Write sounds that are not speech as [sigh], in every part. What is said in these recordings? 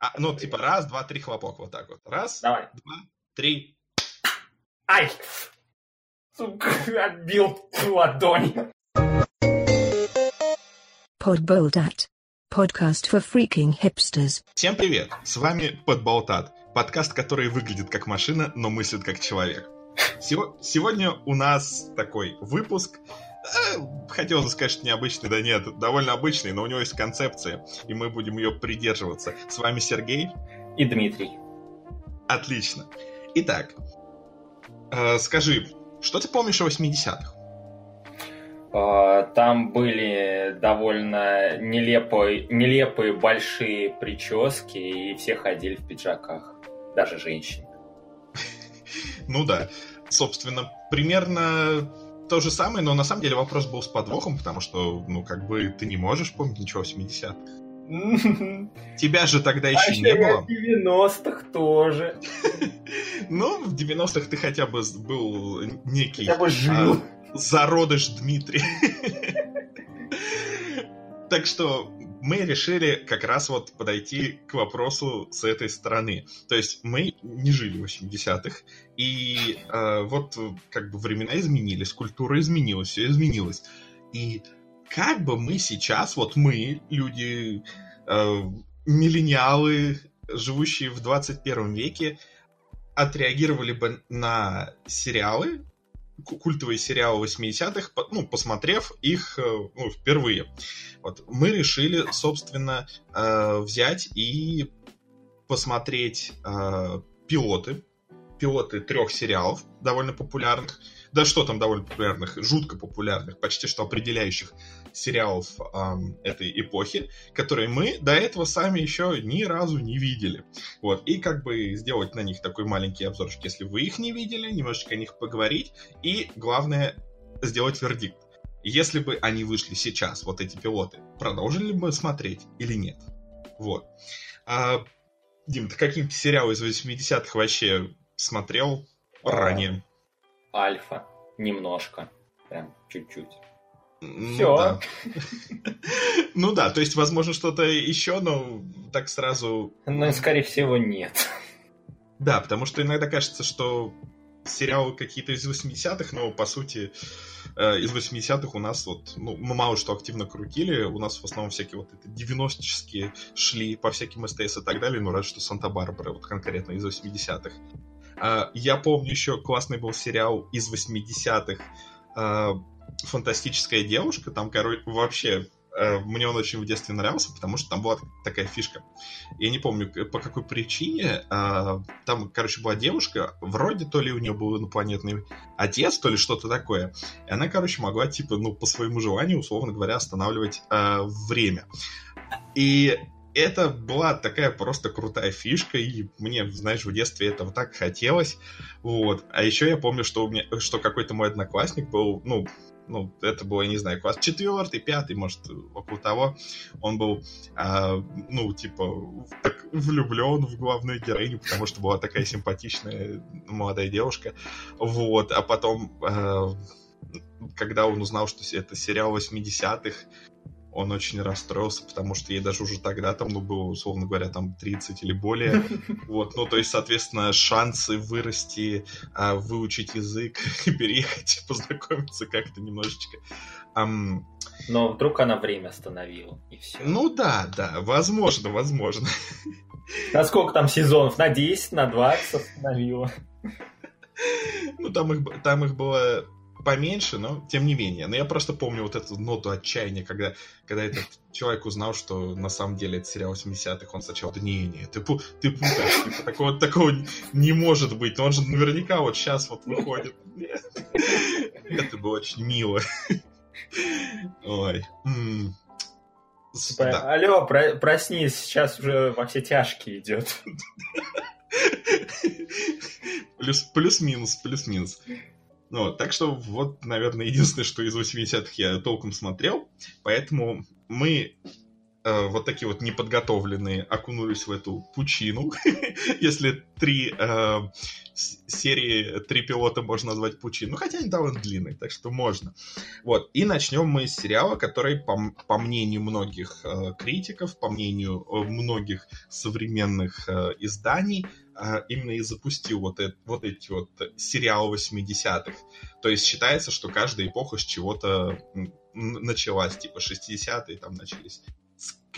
А, ну, типа, раз, два, три хлопок, вот так вот. Раз, Давай. два, три. Ай! Сука, [laughs] отбил ладонь. Podboldat. Podcast for freaking hipsters. Всем привет! С вами Подболтат, подкаст, который выглядит как машина, но мыслит как человек. Сего- Сегодня у нас такой выпуск. Э, Хотелось сказать, что необычный, да нет, довольно обычный, но у него есть концепция, и мы будем ее придерживаться. С вами Сергей. И Дмитрий. Отлично. Итак, э, скажи, что ты помнишь о 80-х? А, Там были довольно нелепые, нелепые большие прически, и все ходили в пиджаках. Даже женщины. Ну да, собственно, примерно то же самое, но на самом деле вопрос был с подвохом, потому что, ну, как бы, ты не можешь помнить ничего 80-х. [laughs] Тебя же тогда еще А не было. в 90-х тоже. [laughs] Ну, в 90-х ты хотя бы был некий Хотя бы жил. а, зародыш Дмитрий. [laughs] Так что мы решили как раз вот подойти к вопросу с этой стороны. То есть мы не жили в 80-х, и э, вот э, как бы времена изменились, культура изменилась, все изменилось. И как бы мы сейчас, вот мы, люди, э, миллениалы, живущие в 21 веке, отреагировали бы на сериалы, культовые сериалы 80-х, по- ну, посмотрев их э, ну, впервые. Вот. Мы решили, собственно, э, взять и посмотреть э, пилоты, пилоты трех сериалов, довольно популярных, да что там довольно популярных, жутко популярных, почти что определяющих сериалов эм, этой эпохи, которые мы до этого сами еще ни разу не видели. Вот, и как бы сделать на них такой маленький обзорчик, если вы их не видели, немножечко о них поговорить, и главное, сделать вердикт. Если бы они вышли сейчас, вот эти пилоты, продолжили бы смотреть или нет? Вот. А, Дим, ты какие-нибудь сериалы из 80-х вообще смотрел ранее? Альфа. Немножко. Прям чуть-чуть. Ну да. [laughs] Ну да, то есть, возможно, что-то еще, но так сразу... Ну, скорее всего, нет. Да, потому что иногда кажется, что сериалы какие-то из 80-х, но по сути э, из 80-х у нас вот, ну, мы мало что активно крутили, у нас в основном всякие вот это 90-ческие шли по всяким СТС и так далее, ну разве что Санта-Барбара, вот конкретно из 80-х. А, я помню еще классный был сериал из 80-х а, «Фантастическая девушка», там, короче, вообще э, мне он очень в детстве нравился, потому что там была такая фишка. Я не помню, по какой причине. а, Там, короче, была девушка, вроде то ли у нее был инопланетный отец, то ли что-то такое. И она, короче, могла, типа, ну, по своему желанию, условно говоря, останавливать а, время. И это была такая просто крутая фишка, и мне, знаешь, в детстве этого так хотелось. Вот. А еще я помню, что у меня, что какой-то мой одноклассник был, ну, ну, это было, я не знаю, класс четвертый, пятый, может, около того. Он был, а, ну, типа, так влюблен в главную героиню, потому что была такая симпатичная молодая девушка. Вот, а потом, а, когда он узнал, что это сериал 80-х, он очень расстроился, потому что ей даже уже тогда там, ну, было, условно говоря, там 30 или более. [laughs] Вот, ну, то есть, соответственно, шансы вырасти, а, выучить язык, [laughs] переехать, [laughs] познакомиться как-то немножечко. Но вдруг она время остановила, и все. ну да, да, возможно, возможно. На сколько там сезонов? На 10, на 20 остановила. Ну, там их, там их было поменьше, но тем не менее. Но я просто помню вот эту ноту отчаяния, когда, когда этот человек узнал, что на самом деле это сериал 80-х, он сначала, да не, не, ты, пу- ты путаешь, типа, такого, такого не может быть, но он же наверняка вот сейчас вот выходит. Это было очень мило. Ой. Типа, да. Алло, про- проснись, сейчас уже во все тяжкие идет. Плюс, плюс-минус, плюс-минус. Ну, так что вот, наверное, единственное, что из 80-х я толком смотрел. Поэтому мы э, вот такие вот неподготовленные окунулись в эту пучину. [laughs] Если три э, серии, три пилота можно назвать пучину. Ну, хотя они довольно длинные, так что можно. Вот. И начнем мы с сериала, который, по, по мнению многих э, критиков, по мнению э, многих современных э, изданий, э, именно и запустил вот, это, вот эти вот сериалы 80-х. То есть считается, что каждая эпоха с чего-то началась, типа 60-е там начались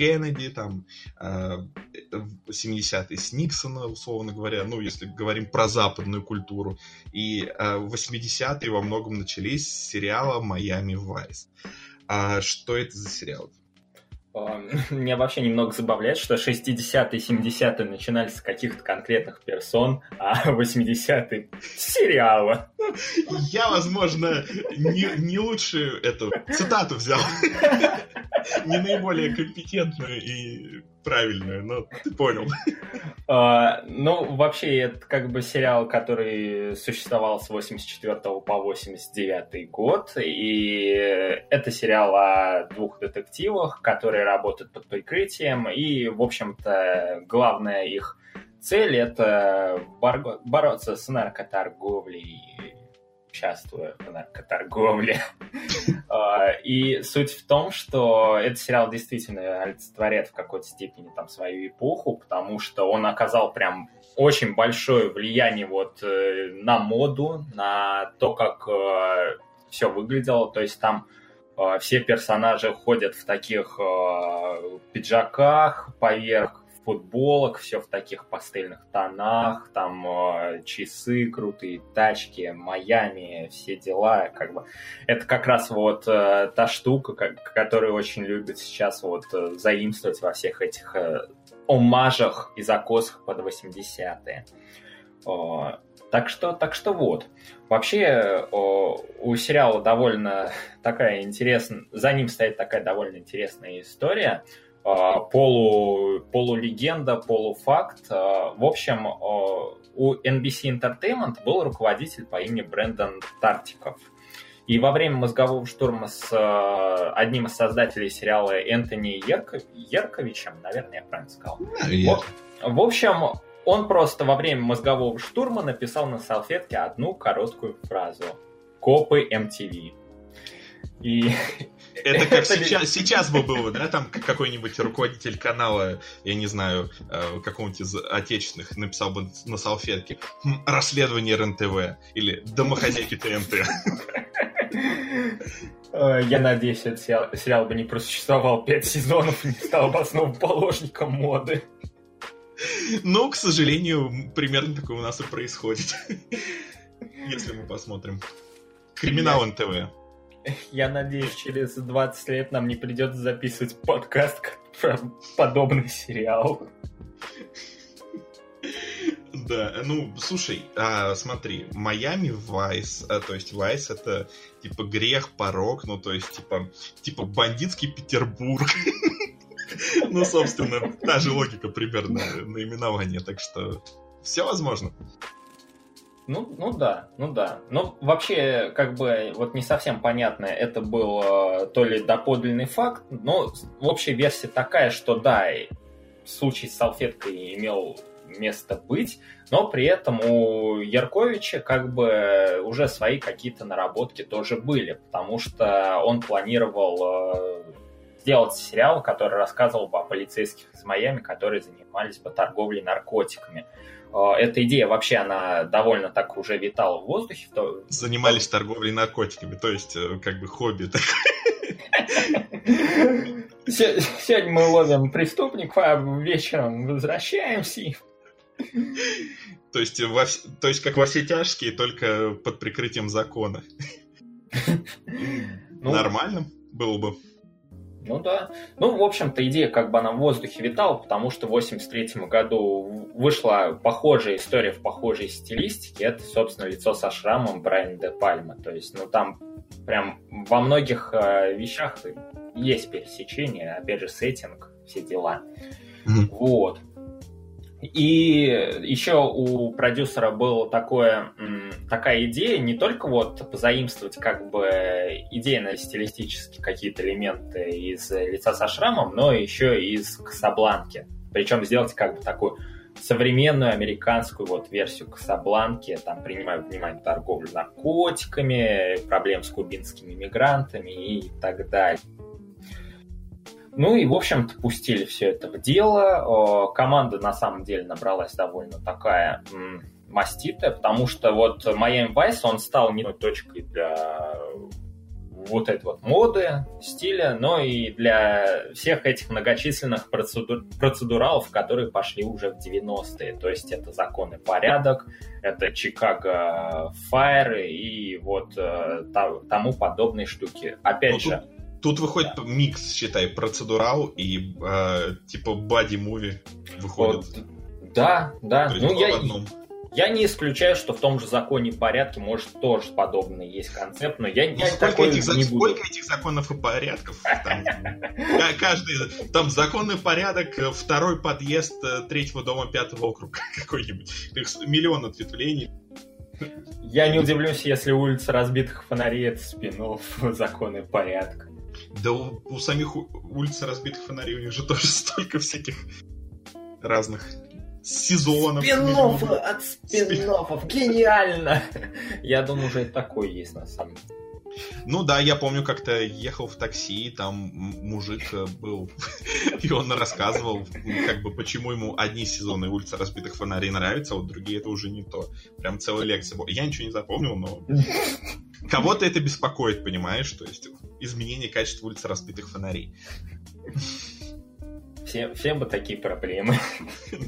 Кеннеди, там, 70-е э, с Никсона, условно говоря, ну, если говорим про западную культуру. И 80-е э, во многом начались с сериала «Майами Вайс». А что это за сериал? [laughs] Меня вообще немного забавляет, что 60-е и 70-е начинались с каких-то конкретных персон, а [laughs] 80-е с сериала. Я, возможно, не, не лучшую эту цитату взял. [laughs] Не наиболее компетентную и правильную, но ты понял. Uh, ну, вообще, это как бы сериал, который существовал с 84 по 89 год, и это сериал о двух детективах, которые работают под прикрытием, и, в общем-то, главная их цель — это бороться с наркоторговлей участвуя в наркоторговле. [laughs] А, и суть в том, что этот сериал действительно олицетворяет в какой-то степени там свою эпоху, потому что он оказал прям очень большое влияние вот э, на моду, на то, как э, все выглядело. То есть там э, все персонажи ходят в таких пиджаках поверх футболок, все в таких пастельных тонах, там э, часы крутые, тачки, Майами, все дела, как бы. Это как раз вот э, та штука, как, которую очень любят сейчас вот э, заимствовать во всех этих э, омажах и закосах под 80-е. О, так что, так что вот. Вообще у сериала довольно такая интересная, за ним стоит такая довольно интересная история. А, полу, полулегенда, полуфакт. А, в общем, у NBC Entertainment был руководитель по имени Брэндон Тартиков. И во время мозгового штурма с а, одним из создателей сериала Энтони Ерко... Ерковичем, наверное, я правильно сказал. Вот. В общем, он просто во время мозгового штурма написал на салфетке одну короткую фразу. Копы MTV. И [laughs] это как сейчас, сейчас бы было, да, там какой-нибудь руководитель канала, я не знаю, э, какого-нибудь из отечественных написал бы на салфетке «Хм, «Расследование РНТВ» или «Домохозяйки ТНТ». Э, я надеюсь, этот сериал, сериал бы не просуществовал пять сезонов и не стал бы основоположником моды. Ну, к сожалению, примерно такое у нас и происходит. [laughs] Если мы посмотрим. Криминал НТВ. [laughs] Я надеюсь, через 20 лет нам не придется записывать подкаст [laughs] про подобный сериал. Да, ну, слушай, а, смотри, Майами Вайс, а, то есть Вайс это типа грех, порог, ну, то есть типа, типа бандитский Петербург. [laughs] Ну, собственно, та же логика примерно наименования, так что все возможно. Ну, ну да, ну да. Но вообще, как бы, вот не совсем понятно, это был э, то ли доподлинный факт, но общая версия такая, что да, случай с салфеткой имел место быть, но при этом у Ярковича как бы уже свои какие-то наработки тоже были, потому что он планировал э, сделать сериал, который рассказывал бы о полицейских из Майами, которые занимались бы торговлей наркотиками. Э, эта идея вообще, она довольно так уже витала в воздухе. То... Занимались торговлей наркотиками, то есть э, как бы хобби такое. Сегодня мы ловим преступников, а вечером возвращаемся. То есть, во, то есть как во все тяжкие, только под прикрытием закона. Ну, Нормально было бы. Ну да. Ну, в общем-то, идея как бы она в воздухе витала, потому что в 83 году вышла похожая история в похожей стилистике. Это, собственно, лицо со шрамом Брайана де Пальма. То есть, ну там прям во многих э, вещах есть пересечение, опять же, сеттинг, все дела. Mm-hmm. Вот. И еще у продюсера была такое, такая идея не только вот позаимствовать как бы идейно-стилистически какие-то элементы из лица со шрамом, но еще и из Касабланки. Причем сделать как бы такую современную американскую вот версию Касабланки, там принимают внимание торговлю наркотиками, проблем с кубинскими мигрантами и так далее. Ну и, в общем-то, пустили все это в дело. Команда, на самом деле, набралась довольно такая маститая, потому что вот Miami Vice, он стал не точкой для вот этой вот моды, стиля, но и для всех этих многочисленных процедур, процедуралов, которые пошли уже в 90-е. То есть это закон и порядок, это Чикаго Файр и вот э, тому подобные штуки. Опять ну, же, Тут выходит да. микс, считай, процедурал и э, типа бади-муви выходит. Вот, да, да. ну, я, я не исключаю, что в том же законе порядке может тоже подобный есть концепт, но я, я сколько этих, не буду. Сколько этих законов и порядков? Там, каждый, там законный порядок, э, второй подъезд э, третьего дома пятого округа [laughs] какой-нибудь. Миллион ответвлений. Я не удивлюсь, если улица разбитых фонарей это спинов [laughs] законы порядка. Да у, у самих улиц разбитых фонарей у них же [laughs] тоже столько всяких разных сезонов. Спин-оффы от спин-оффов. Гениально! Я думаю, уже такой есть на самом деле. Ну да, я помню, как-то ехал в такси, там мужик э, был, [laughs] и он рассказывал, как бы, почему ему одни сезоны улицы разбитых фонарей нравятся, а вот другие это уже не то. Прям целая лекция была. Я ничего не запомнил, но [laughs] кого-то это беспокоит, понимаешь? То есть изменение качества улицы разбитых фонарей. Всем, всем бы такие проблемы. [laughs]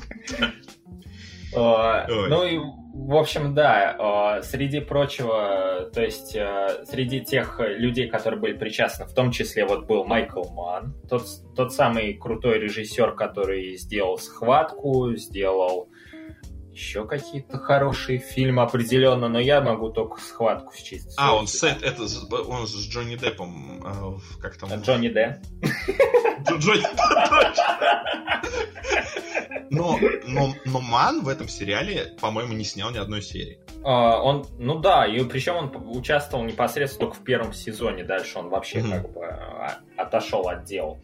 Ну и, в общем, да, среди прочего, то есть э, среди тех людей, которые были причастны, в том числе вот был Майкл Ман, тот, тот самый крутой режиссер, который сделал «Схватку», сделал еще какие-то хорошие фильмы определенно, но я могу только схватку счесть. А, он с, это, он с Джонни Деппом, э, как там? Джонни Д. Джонни [laughs] но, но, но Ман в этом сериале, по-моему, не снял ни одной серии. А, он, ну да, и причем он участвовал непосредственно только в первом сезоне, дальше он вообще mm-hmm. как бы а, отошел от дел.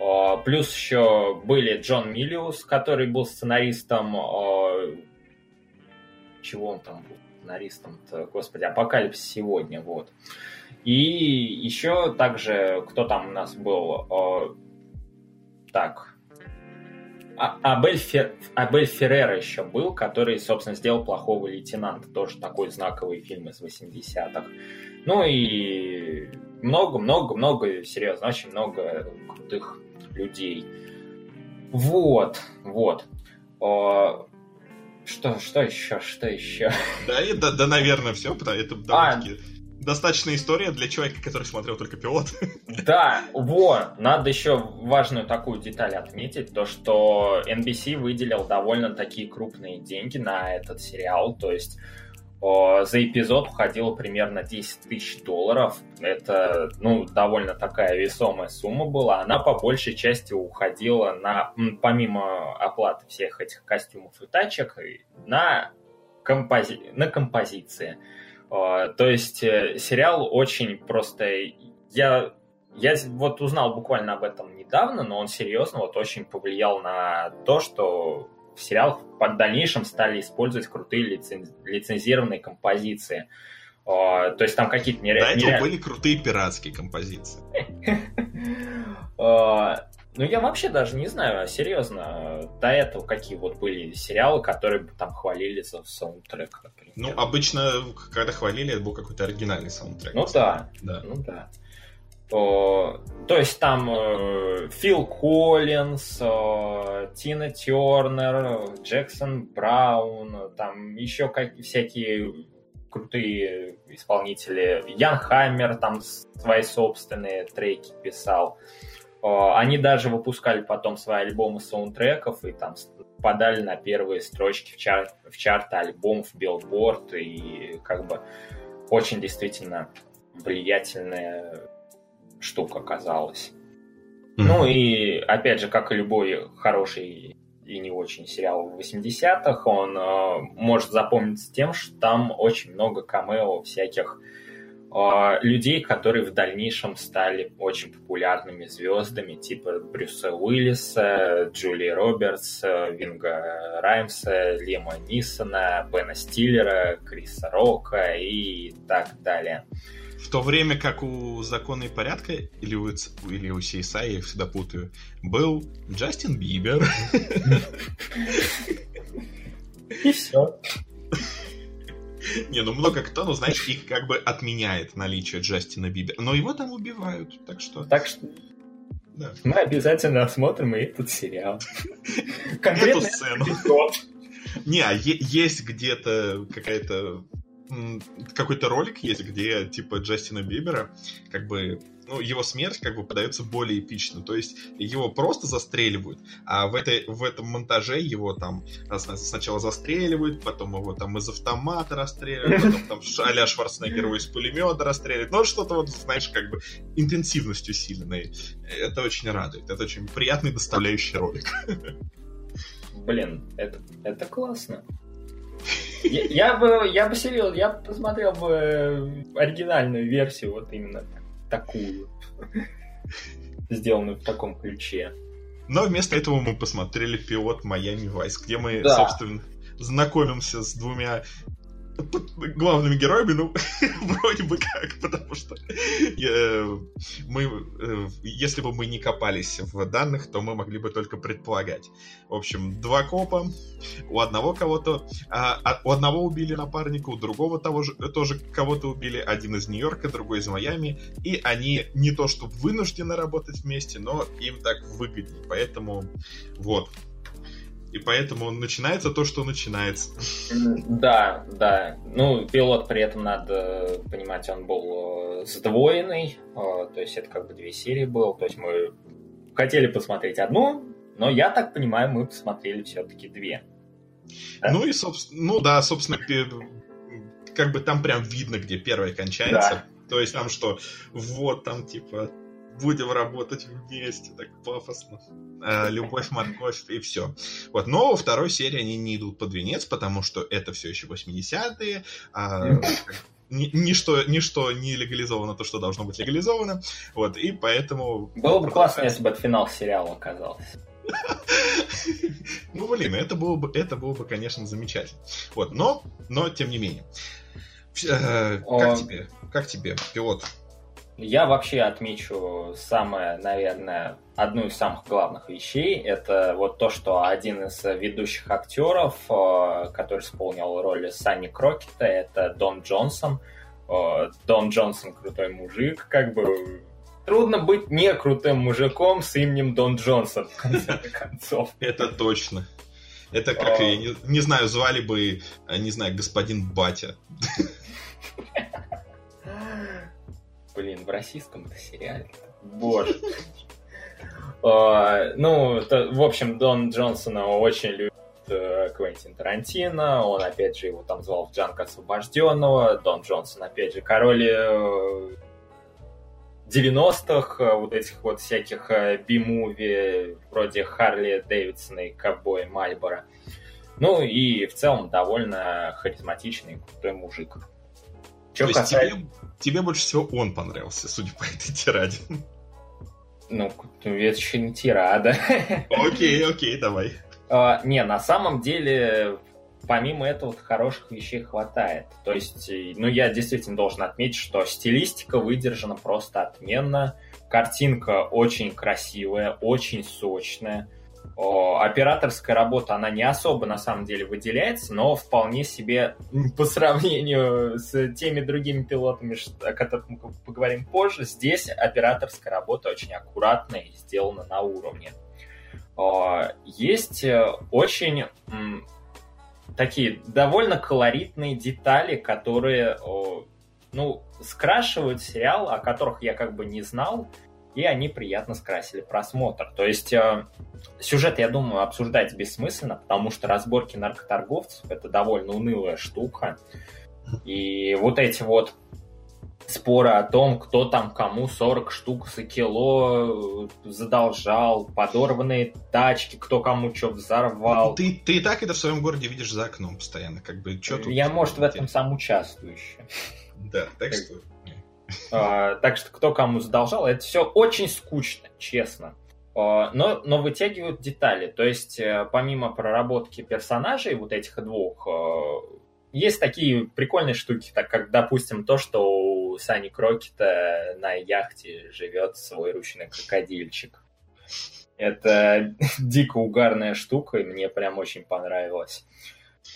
А, плюс еще были Джон Миллиус, который был сценаристом... Чего он там был? Сценаристом-то, господи, Апокалипсис сегодня, вот. И еще также, кто там у нас был? Так, а, Абель, Фер... Абель Феррера еще был, который, собственно, сделал «Плохого лейтенанта». Тоже такой знаковый фильм из 80-х. Ну и много-много-много, серьезно, очень много крутых людей. Вот, вот. О, что, что еще, что еще? Да, и, да, да наверное, все, потому это довольно-таки... А, достаточная история для человека, который смотрел только пилот. [laughs] Да, вот. Надо еще важную такую деталь отметить, то что NBC выделил довольно такие крупные деньги на этот сериал, то есть за эпизод уходило примерно 10 тысяч долларов. Это, ну, довольно такая весомая сумма была. Она по большей части уходила на, помимо оплаты всех этих костюмов и тачек, на, компози... на композиции. То есть э, сериал очень просто... Я, я вот узнал буквально об этом недавно, но он серьезно вот очень повлиял на то, что в сериалах в дальнейшем стали использовать крутые лиценз... лицензированные композиции. А, то есть там какие-то нереальные... До этого были крутые пиратские композиции. [laughs] А, ну, я вообще даже не знаю, серьезно, до этого какие вот были сериалы, которые там хвалили за саундтрек, например. Ну, обычно, когда хвалили, это был какой-то оригинальный саундтрек. Ну да, да. ну да. То есть там э, Фил Коллинз, э, Тина Тернер, Джексон Браун, там еще как, всякие крутые исполнители. Ян Хаммер там свои собственные треки писал. Они даже выпускали потом свои альбомы саундтреков и там подали на первые строчки в, чар в чарты альбомов Billboard и как бы очень действительно влиятельная штука оказалась. Mm-hmm. Ну и опять же, как и любой хороший и не очень сериал в 80-х, он э, может запомниться тем, что там очень много камео всяких э, людей, которые в дальнейшем стали очень популярными звездами, типа Брюса Уиллиса, Джулии Робертс, Винга Раймса, Лема Нисона, Бена Стиллера, Криса Рока и так далее. В то время как у закона и порядка, или у, или у CSI, я всегда путаю, был Джастин Бибер. И все. Не, ну много кто, ну знаешь, их как бы отменяет наличие Джастина Бибера. Но его там убивают, так что... Так что да. Мы обязательно осмотрим и этот сериал. Конкретно Эту сцену. Не, а есть где-то какая-то какой-то ролик есть, где типа Джастина Бибера, как бы, ну, его смерть как бы подается более эпично. То есть его просто застреливают, а в, этой, в этом монтаже его там сначала застреливают, потом его там из автомата расстреливают, потом там а-ля Шварценеггер его из пулемета расстреливают. Ну, что-то вот, знаешь, как бы интенсивностью усиленной. Это очень радует. Это очень приятный доставляющий ролик. Блин, это, это классно. Я, я бы, я бы серьезно, я посмотрел бы э, оригинальную версию, вот именно такую, сделанную в таком ключе. Но вместо этого мы посмотрели пилот Майами Вайс, где мы, да. собственно, знакомимся с двумя главными героями, ну, [laughs] вроде бы как, потому что э, мы, э, если бы мы не копались в данных, то мы могли бы только предполагать. В общем, два копа, у одного кого-то, а, а, у одного убили напарника, у другого того же, тоже кого-то убили, один из Нью-Йорка, другой из Майами, и они не то что вынуждены работать вместе, но им так выгоднее, поэтому вот, и поэтому начинается то, что начинается. Да, да. Ну, пилот при этом, надо понимать, он был э, сдвоенный, э, то есть это как бы две серии был, то есть мы хотели посмотреть одну, но я так понимаю, мы посмотрели все-таки две. Да? Ну и, собственно, ну да, собственно, как бы там прям видно, где первая кончается. Да. То есть там что, вот там типа будем работать вместе, так пафосно. А, любовь, морковь и все. Вот. Но во второй серии они не идут под венец, потому что это все еще 80-е. А, ничто, ничто не легализовано то, что должно быть легализовано. Вот, и поэтому... Было бы классно, если бы это финал сериала оказался. [laughs] Ну, блин, это было бы, это было бы, конечно, замечательно. Вот, но, но тем не менее. Э, как тебе? Как тебе, пилот? Я вообще отмечу самое, наверное, одну из самых главных вещей. Это вот то, что один из ведущих актеров, э, который исполнил роль Санни Крокета, это Дон Джонсон. Э, Дон Джонсон крутой мужик, как бы трудно быть не крутым мужиком с именем Дон Джонсон, в конце [laughs] концов. Это точно. Это как, я не, не знаю, звали бы, э, не знаю, господин Батя. [laughs] Блин, в российском это сериале. Боже. А, ну, в общем, Дон Джонсона очень любит э, Квентин Тарантино, он опять же его там звал в Джанка Освобожденного, Дон Джонсон опять же король 90-х, э, э, вот этих вот всяких би-муви, вроде Харли Дэвидсона и Ковбоя Мальбора. Ну и в целом довольно харизматичный крутой мужик. Что касается... тебе, тебе больше всего он понравился, судя по этой тираде. Ну, это еще не тирада. Окей, окей, давай. А, не, на самом деле, помимо этого, хороших вещей хватает. То есть, ну, я действительно должен отметить, что стилистика выдержана просто отменно. Картинка очень красивая, очень сочная операторская работа, она не особо на самом деле выделяется, но вполне себе по сравнению с теми другими пилотами, о которых мы поговорим позже, здесь операторская работа очень аккуратная и сделана на уровне. Есть э, очень такие довольно колоритные детали, которые ну, скрашивают сериал, о которых я как бы не знал, и они приятно скрасили просмотр. То есть э, сюжет, я думаю, обсуждать бессмысленно, потому что разборки наркоторговцев — это довольно унылая штука. И вот эти вот споры о том, кто там кому 40 штук за кило э, задолжал, подорванные тачки, кто кому что взорвал. Ты, ты и так это в своем городе видишь за окном постоянно, как бы, что тут? Я, может, в этом сам участвующий. Да, так что... А, так что кто кому задолжал, это все очень скучно, честно. А, но, но вытягивают детали. То есть, э, помимо проработки персонажей, вот этих двух, э, есть такие прикольные штуки, так как, допустим, то, что у Сани Крокета на яхте живет свой ручный крокодильчик. Это [laughs] дико угарная штука, и мне прям очень понравилось.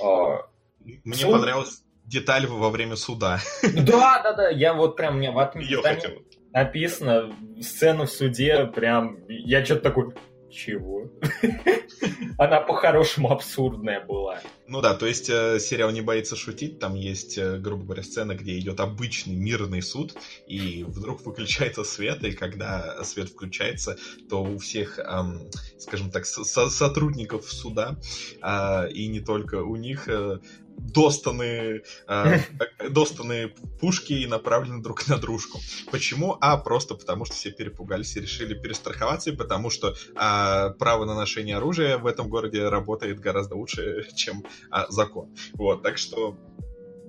А, мне Суд... понравилась деталь во время суда. [laughs] Да, да, да, я вот прям, мне в отметке написано сцену в суде, прям, я что-то такой, чего? [laughs] Она по-хорошему абсурдная была. Ну да, то есть э, сериал не боится шутить, там есть, э, грубо говоря, сцена, где идет обычный мирный суд, и вдруг выключается свет, и когда свет включается, то у всех, эм, скажем так, со сотрудников суда, э, и не только у них, э, достанные, э, [laughs] достанные пушки и направлены друг на дружку. Почему? А просто потому, что все перепугались и решили перестраховаться, и потому что э, право на ношение оружия в этом городе работает гораздо лучше, [laughs] чем э, [laughs] закон. Вот, так что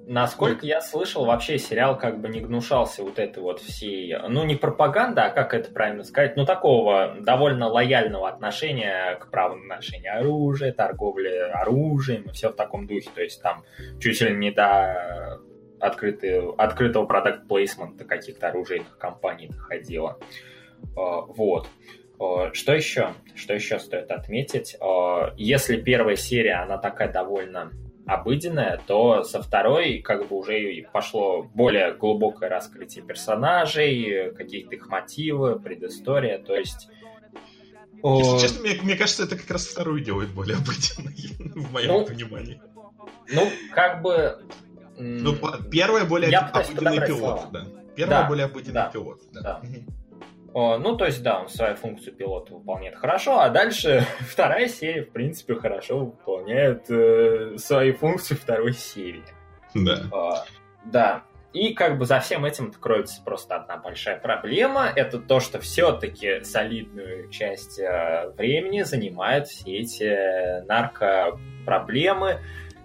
Насколько я слышал, вообще сериал как бы не гнушался вот этой вот всей, ну не пропаганда, а как это правильно сказать, ну такого довольно лояльного отношения к праву на оружия, торговле оружием и все в таком духе. То есть там чуть ли не до открытого продукт плейсмента каких-то оружейных компаний доходило. А, вот. А, что еще? Что еще стоит отметить? А, если первая серия, она такая довольно обыденная, то со второй как бы уже пошло более глубокое раскрытие персонажей, какие-то их мотивы, предыстория, то есть... Если честно, мне, мне кажется, это как раз вторую делает более обыденной, [laughs] в моем ну, понимании. Ну, как бы... Ну, первая более обыденный пилот, да. Первая да, более обыденный да, пилот, да. да. Ну, то есть, да, он свою функцию пилота выполняет хорошо, а дальше [laughs] вторая серия, в принципе, хорошо выполняет э, свои функции второй серии. Да. А, да. И как бы за всем этим кроется просто одна большая проблема. Это то, что все-таки солидную часть э, времени занимают все эти наркопроблемы,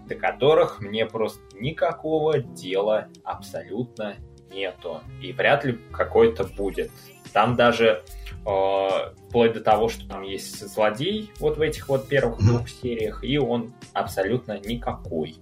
до которых мне просто никакого дела абсолютно нету. И вряд ли какой-то будет. Там даже э, вплоть до того, что там есть злодей вот в этих вот первых двух сериях, и он абсолютно никакой.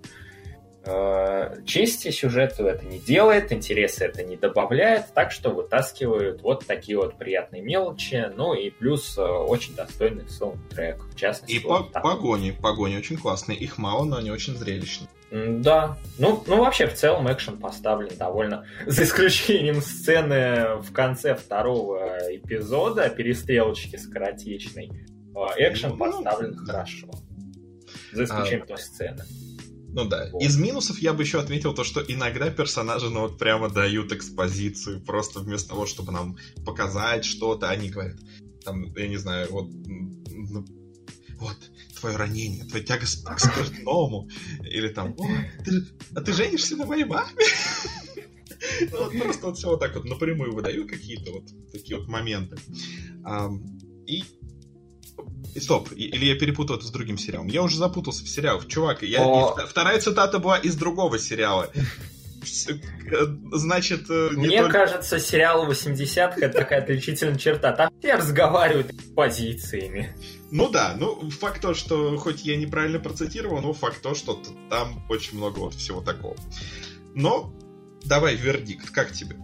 Э, чести сюжету это не делает, интересы это не добавляет, так что вытаскивают вот такие вот приятные мелочи, ну и плюс э, очень достойный саундтрек, в частности. И вот по погони, погони очень классные, их мало, но они очень зрелищные. Да, ну, ну вообще в целом экшен поставлен довольно, [laughs] за исключением сцены в конце второго эпизода, перестрелочки скоротечной, э, экшен ну, поставлен ну, хорошо, за исключением а... той сцены. Ну да. Вот. Из минусов я бы еще отметил то, что иногда персонажи, ну вот прямо дают экспозицию, просто вместо того, чтобы нам показать что-то, они говорят, там, я не знаю, вот, ну, вот, твое ранение, твоя тяга к спиртному, или там, ты, а ты женишься на моей маме? Ну, вот просто вот все вот так вот напрямую выдают какие-то вот такие вот моменты. И Стоп, или я перепутал это с другим сериалом. Я уже запутался в сериалах. Чувак, я... О... вторая цитата была из другого сериала. Значит... Э, Мне только... кажется, сериал 80-х это такая отличительная черта. Там все разговаривают позициями. Ну да, ну факт то, что хоть я неправильно процитировал, но факт то, что там очень много вот всего такого. Но давай вердикт, как тебе?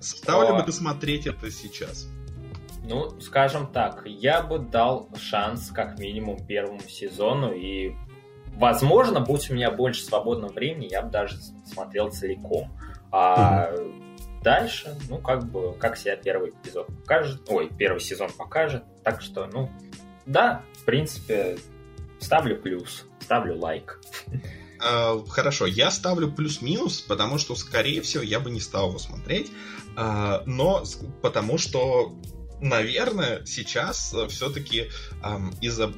Стал ли бы ты смотреть это сейчас? Ну, скажем так, я бы дал шанс как минимум первому сезону, и, возможно, будь у меня больше свободного времени, я бы даже смотрел целиком. А mm-hmm. дальше, ну, как бы, как себя первый эпизод покажет, ой, первый сезон покажет, так что, ну, да, в принципе, ставлю плюс, ставлю лайк. Uh, хорошо, я ставлю плюс-минус, потому что, скорее всего, я бы не стал его смотреть, uh, но потому что наверное, сейчас э, все-таки эм, из-за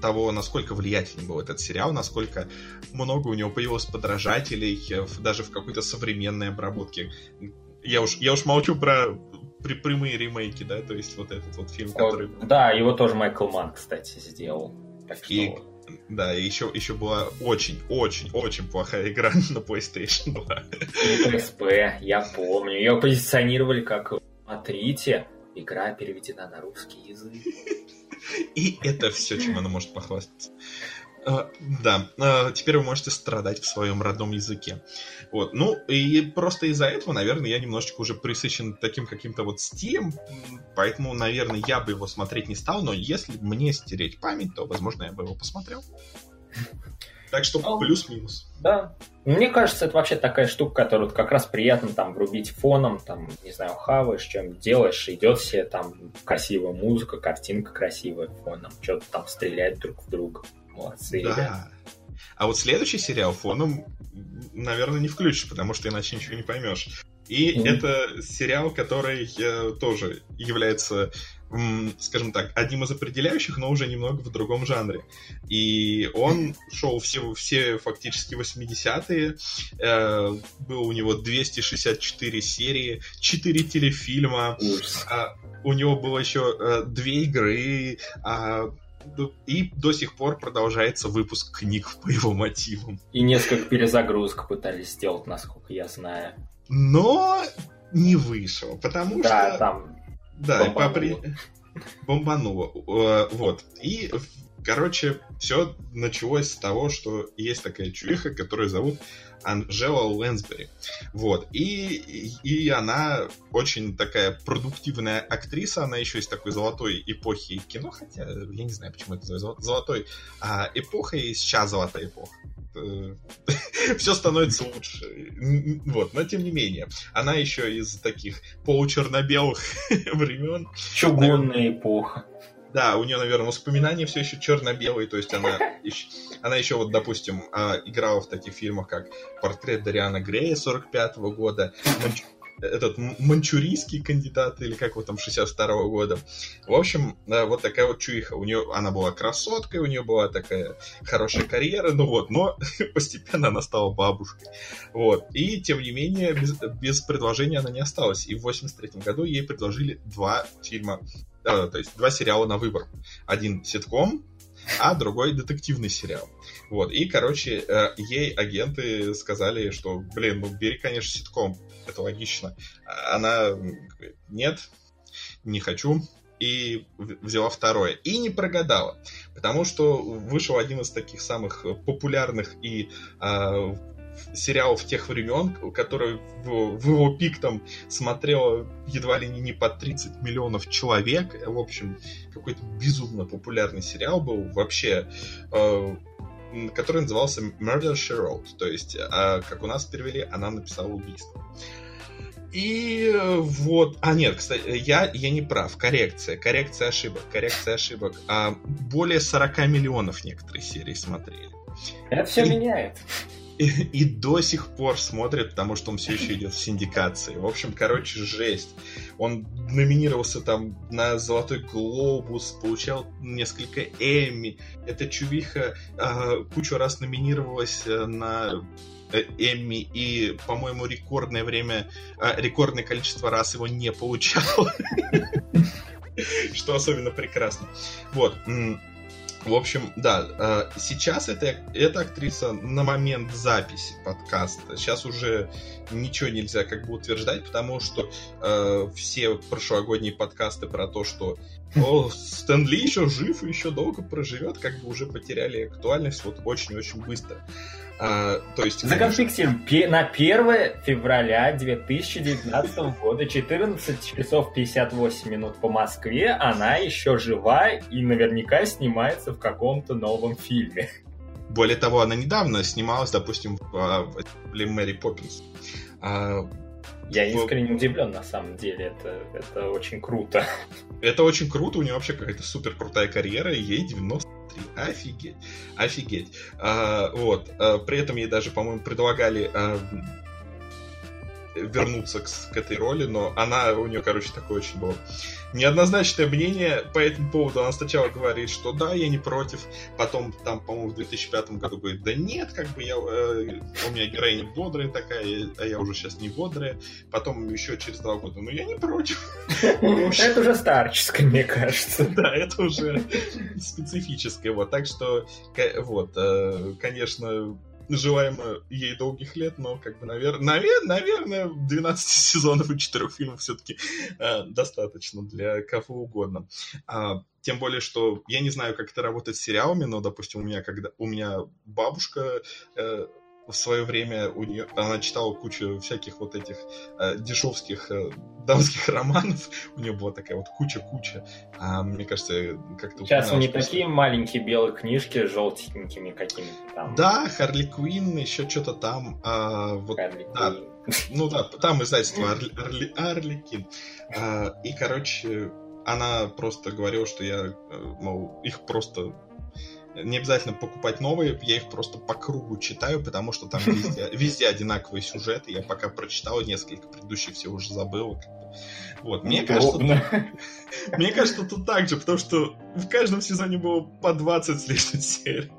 того, насколько влиятельный был этот сериал, насколько много у него появилось подражателей, э, даже в какой-то современной обработке. Я уж, я уж молчу про при прямые ремейки, да, то есть вот этот вот фильм, который... Да, его тоже Майкл Ман, кстати, сделал. Так что... И, да, и еще, еще была очень-очень-очень плохая игра [laughs] на PlayStation 2. И PSP, я помню. Ее позиционировали как «Смотрите, игра переведена на русский язык». И это все, чем она может похвастаться. Uh, да, uh, теперь вы можете страдать в своем родном языке. Вот, ну, и просто из-за этого, наверное, я немножечко уже присыщен таким каким-то вот стилем, поэтому, наверное, я бы его смотреть не стал, но если мне стереть память, то, возможно, я бы его посмотрел. Так что ну, плюс-минус. Да. Мне кажется, это вообще такая штука, которую как раз приятно там врубить фоном, там, не знаю, хаваешь, чем делаешь, идет все там красивая музыка, картинка красивая фоном, что-то там стрелять друг в друга. Молодцы, да. ребята. А вот следующий сериал фоном, наверное, не включишь, потому что иначе ничего не поймешь. И mm-hmm. это сериал, который э, тоже является скажем так, одним из определяющих, но уже немного в другом жанре. И он шел все, все фактически 80-е, э, был у него 264 серии, 4 телефильма, э, у него было еще э, две игры, э, и до сих пор продолжается выпуск книг по его мотивам. И несколько перезагрузок пытались сделать, насколько я знаю. Но не вышло, потому да, что... там да, бомбануло. [laughs] бомбануло. Э, вот. И, короче, все началось с того, что есть такая чувиха, которую зовут Анжела Лэнсбери. Вот. И, и она очень такая продуктивная актриса, она еще из такой золотой эпохи кино, хотя я не знаю, почему это золотой а, эпоха, и сейчас золотая эпоха. Э, [laughs] все становится лучше. Вот, но тем не менее, она еще из таких получерно-белых [laughs] времен. Чугунная эпоха. Да, у нее, наверное, воспоминания все еще черно-белые, то есть она, [laughs] она еще, вот, допустим, а, играла в таких фильмах, как «Портрет Дариана Грея» 45 -го года, этот манчурийский кандидат, или как вот там, 62-го года. В общем, вот такая вот чуиха. У нее, она была красоткой, у нее была такая хорошая карьера, ну вот, но [laughs] постепенно она стала бабушкой. Вот. И, тем не менее, без, без предложения она не осталась. И в 83 году ей предложили два фильма, э, то есть два сериала на выбор. Один ситком, а другой детективный сериал. Вот, и, короче, э, ей агенты сказали, что, блин, ну бери, конечно, ситком, это логично. Она говорит, нет, не хочу, и взяла второе. И не прогадала, потому что вышел один из таких самых популярных и э, сериалов тех времен, который в, в его пик там смотрело едва ли не по 30 миллионов человек. В общем, какой-то безумно популярный сериал был. Вообще, э, который назывался Murder She Wrote. То есть, а, как у нас перевели, она написала убийство. И вот, а нет, кстати, я, я не прав, коррекция, коррекция ошибок, коррекция ошибок. А, более 40 миллионов некоторые серии смотрели. Это все и... меняет и, до сих пор смотрит, потому что он все еще идет в синдикации. В общем, короче, жесть. Он номинировался там на Золотой Глобус, получал несколько Эмми. Эта чувиха э, кучу раз номинировалась э, на э, Эмми и, по-моему, рекордное время, э, рекордное количество раз его не получал. [laughs] Что особенно прекрасно. Вот. В общем, да, э, сейчас эта, эта актриса на момент записи подкаста, сейчас уже ничего нельзя как бы утверждать, потому что э, все прошлогодние подкасты про то, что о, Стэн Ли еще жив и еще долго проживет, как бы уже потеряли актуальность вот очень-очень быстро. А, то есть, Законфиксируем. На 1 февраля 2019 года, 14 часов 58 минут по Москве, она еще жива и наверняка снимается в каком-то новом фильме. Более того, она недавно снималась, допустим, в, а, в Мэри Поппинс. А, Я искренне удивлен, на самом деле. Это, это очень круто. Это очень круто. У нее вообще какая-то супер крутая карьера, и ей 90 Офигеть. Офигеть. А, вот. А, при этом ей даже, по-моему, предлагали а, вернуться к, к этой роли, но она у нее, короче, такое очень было неоднозначное мнение по этому поводу. Она сначала говорит, что да, я не против, потом там, по-моему, в 2005 году говорит, да нет, как бы я, э, у меня героиня бодрая такая, а я уже сейчас не бодрая. Потом еще через два года, ну я не против. [laughs] Это уже старческое, мне кажется. [laughs] Да, это уже специфическое. Вот, так что, вот, э, конечно, желаем ей долгих лет, но, как бы, навер... навер... наверное, 12 [laughs] сезонов и 4 фильмов все-таки э, достаточно для кого угодно. А, тем более, что я не знаю, как это работает с сериалами, но, допустим, у меня, когда у меня бабушка э, в свое время у нее, она читала кучу всяких вот этих э, дешевских э, дамских [laughs] романов. У нее была такая вот куча-куча. А, мне кажется, как-то... Сейчас не такие маленькие белые книжки с желтенькими какими-то там. Да, Харли Квинн, еще что-то там. А, вот, Харли да, [laughs] Ну да, там издательство Арли, Арли, Арликин. А, и, короче, она просто говорила, что я, э, мол, их просто не обязательно покупать новые, я их просто по кругу читаю, потому что там везде, [laughs] везде одинаковые сюжеты. Я пока прочитал несколько предыдущих, все уже забыл. Вот, мне кажется, мне кажется, тут так же, потому что в каждом сезоне было по 20 с лишним серий.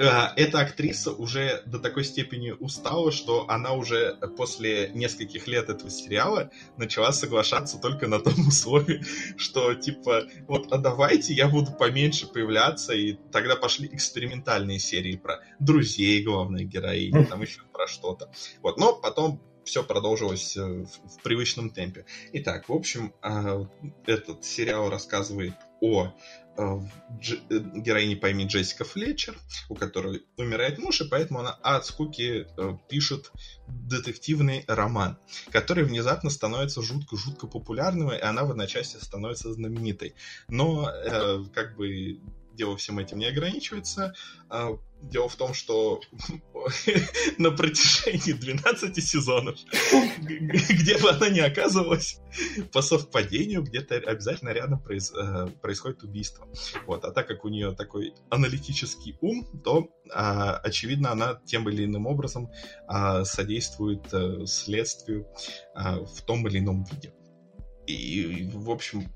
А, эта актриса уже до такой степени устала, что она уже после нескольких лет этого сериала начала соглашаться только на том [laughs] условии, что типа, вот, а давайте я буду поменьше появляться, и тогда пошли экспериментальные серии про друзей главной героини, там еще про что-то. Вот, но потом все продолжилось э, в, привычном темпе. Итак, в общем, а, этот сериал рассказывает о Дж... Э, героине по имени Джессика Флетчер, у которой умирает муж, и поэтому она от скуки э, пишет детективный роман, который внезапно становится жутко-жутко популярным, и она в одночасье становится знаменитой. Но э, как бы дело всем этим не ограничивается. А, дело в том, что [laughs] на протяжении 12 сезонов, [laughs] где бы она ни оказывалась, по совпадению где-то обязательно рядом произ, э, происходит убийство. Вот. А так как у нее такой аналитический ум, то, а, очевидно, она тем или иным образом а, содействует а, следствию а, в том или ином виде. И, в общем,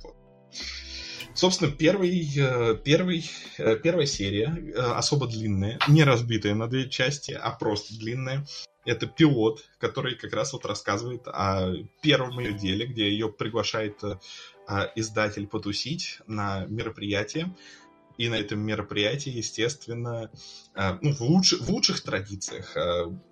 Собственно, первый, э, первый, э, первая серия, э, особо длинная, не разбитая на две части, а просто длинная. Это пилот, который как раз вот рассказывает о первом ее деле, где ее приглашает издатель потусить на мероприятие. И на этом мероприятии, естественно, ну, в, луч, в лучших традициях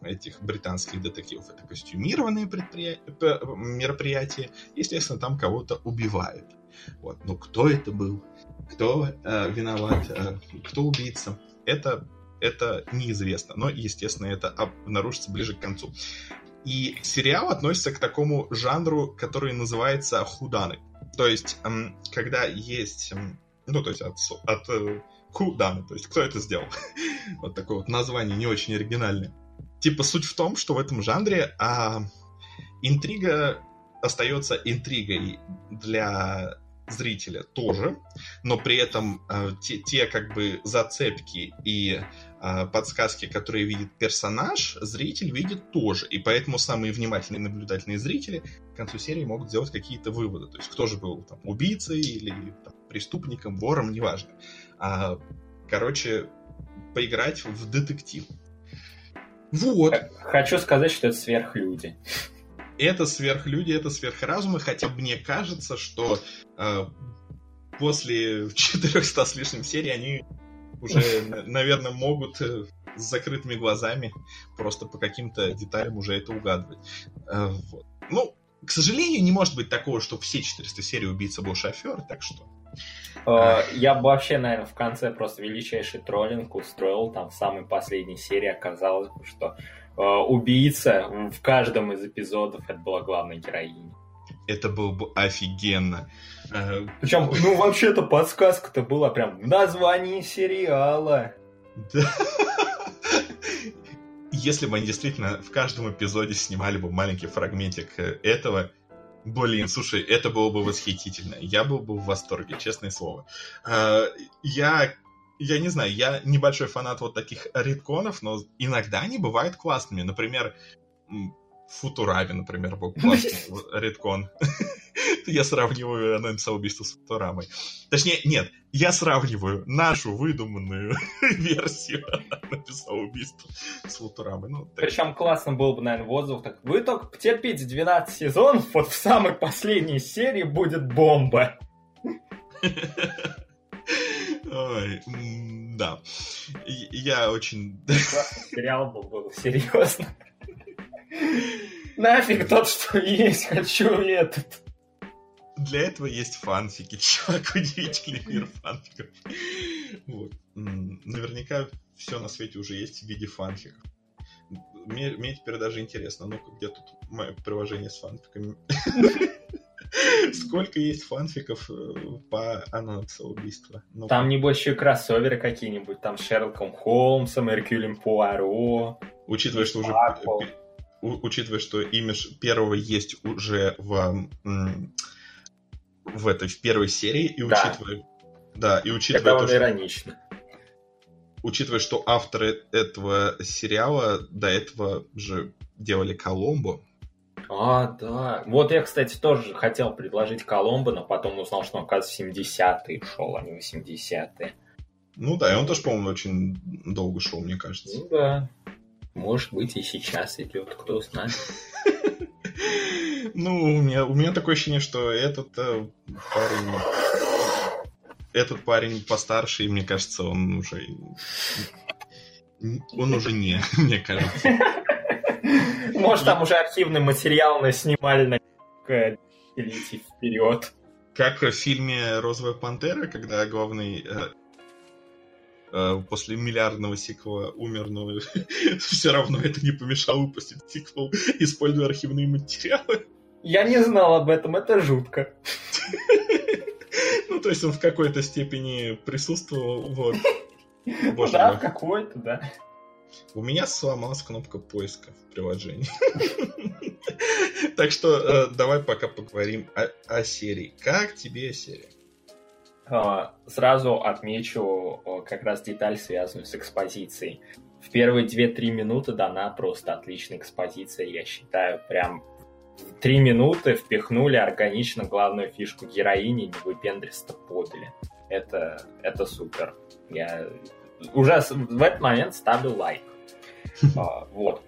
этих британских детективов это костюмированные мероприятия. Естественно, там кого-то убивают. Вот. Но кто это был? Кто э, виноват? Э, кто убийца? Это, это неизвестно. Но, естественно, это обнаружится ближе к концу. И сериал относится к такому жанру, который называется худаны. То есть, когда есть... Ну, то есть от, от э, худаны, то есть кто это сделал. [laughs] вот такое вот название не очень оригинальное. Типа суть в том, что в этом жанре а, интрига остается интригой для зрителя тоже, но при этом э, те, те как бы зацепки и э, подсказки, которые видит персонаж, зритель видит тоже. И поэтому самые внимательные наблюдательные зрители к концу серии могут сделать какие-то выводы. То есть кто же был там, убийцей или там, преступником, вором, неважно. А, короче, поиграть в детектив. Вот. Хочу сказать, что это сверхлюди это сверхлюди, это сверхразумы, хотя мне кажется, что э, после 400 с лишним серий они уже, наверное, могут э, с закрытыми глазами просто по каким-то деталям уже это угадывать. Э, вот. Ну, к сожалению, не может быть такого, что все 400 серий убийца был шофер, так что... Э, я бы вообще, наверное, в конце просто величайший троллинг устроил. Там в самой последней серии оказалось бы, что Э, убийца в каждом из эпизодов это была главная героиня. Это было бы офигенно. Э, Причем, ну, вообще-то подсказка-то была прям в названии сериала. Да. Если бы они действительно в каждом эпизоде снимали бы маленький фрагментик э, этого, Блин, слушай, это было бы восхитительно. Я был бы в восторге, честное слово. Я я не знаю, я небольшой фанат вот таких редконов, но иногда они бывают классными. Например, Футурами, например, был классный [laughs] редкон. Я сравниваю анонса убийства с Футурамой. Точнее, нет, я сравниваю нашу выдуманную [laughs] версию анонса убийства с Футурамой. Ну, так... Причем классно был бы, наверное, воздух. Так, вы только потерпите 12 сезонов, вот в самой последней серии будет бомба. Ой, да. Я очень... Сериал был, был, серьезно. Нафиг тот, что есть, хочу этот. Для этого есть фанфики, [laughs] чувак, удивительный мир фанфиков. Вот. Наверняка все на свете уже есть в виде фанфиков. Мне, мне теперь даже интересно, ну-ка, где тут мое приложение с фанфиками? [laughs] Сколько есть фанфиков э, по анонсу убийства? Ну, там, небось, еще кроссоверы какие-нибудь, там Шерлоком Холмсом, Эркюлем Пуаро. Учитывая, что уже учитывая, что имя первого есть уже в, в этой в первой серии, и да. учитывая, да, и учитывая Это то, иронично. Учитывая, что авторы этого сериала до этого же делали Коломбо. А, да. Вот я, кстати, тоже хотел предложить Коломбо, но потом узнал, что он, оказывается, 70-е шел, а не 80-е. Ну да, и он тоже, по-моему, очень долго шел, мне кажется. Ну да. Может быть, и сейчас идет, кто знает. [laughs] Ну, у меня, у меня такое ощущение, что этот э, парень... Этот парень постарше, и мне кажется, он уже... Он уже не, [laughs] мне кажется. Может, там уже архивный материал наснимали на идти вперед. Как в фильме «Розовая пантера», когда главный Э, после миллиардного сиквела умер, но [laughs] все равно это не помешало выпустить сиквел, используя архивные материалы. Я не знал об этом, это жутко. Ну, то есть он в какой-то степени присутствовал, вот. [laughs] Боже да, мой. какой-то, да. У меня сломалась кнопка поиска в приложении. [laughs] Так что э, давай пока поговорим о серии. Как тебе серия? А, сразу отмечу как раз деталь, связанную с экспозицией. В первые 2-3 минуты дана просто отличная экспозиция, я считаю, прям три минуты впихнули органично главную фишку героини, не выпендристо подали. Это, это супер. Я уже в этот момент ставлю лайк. [laughs] А, вот.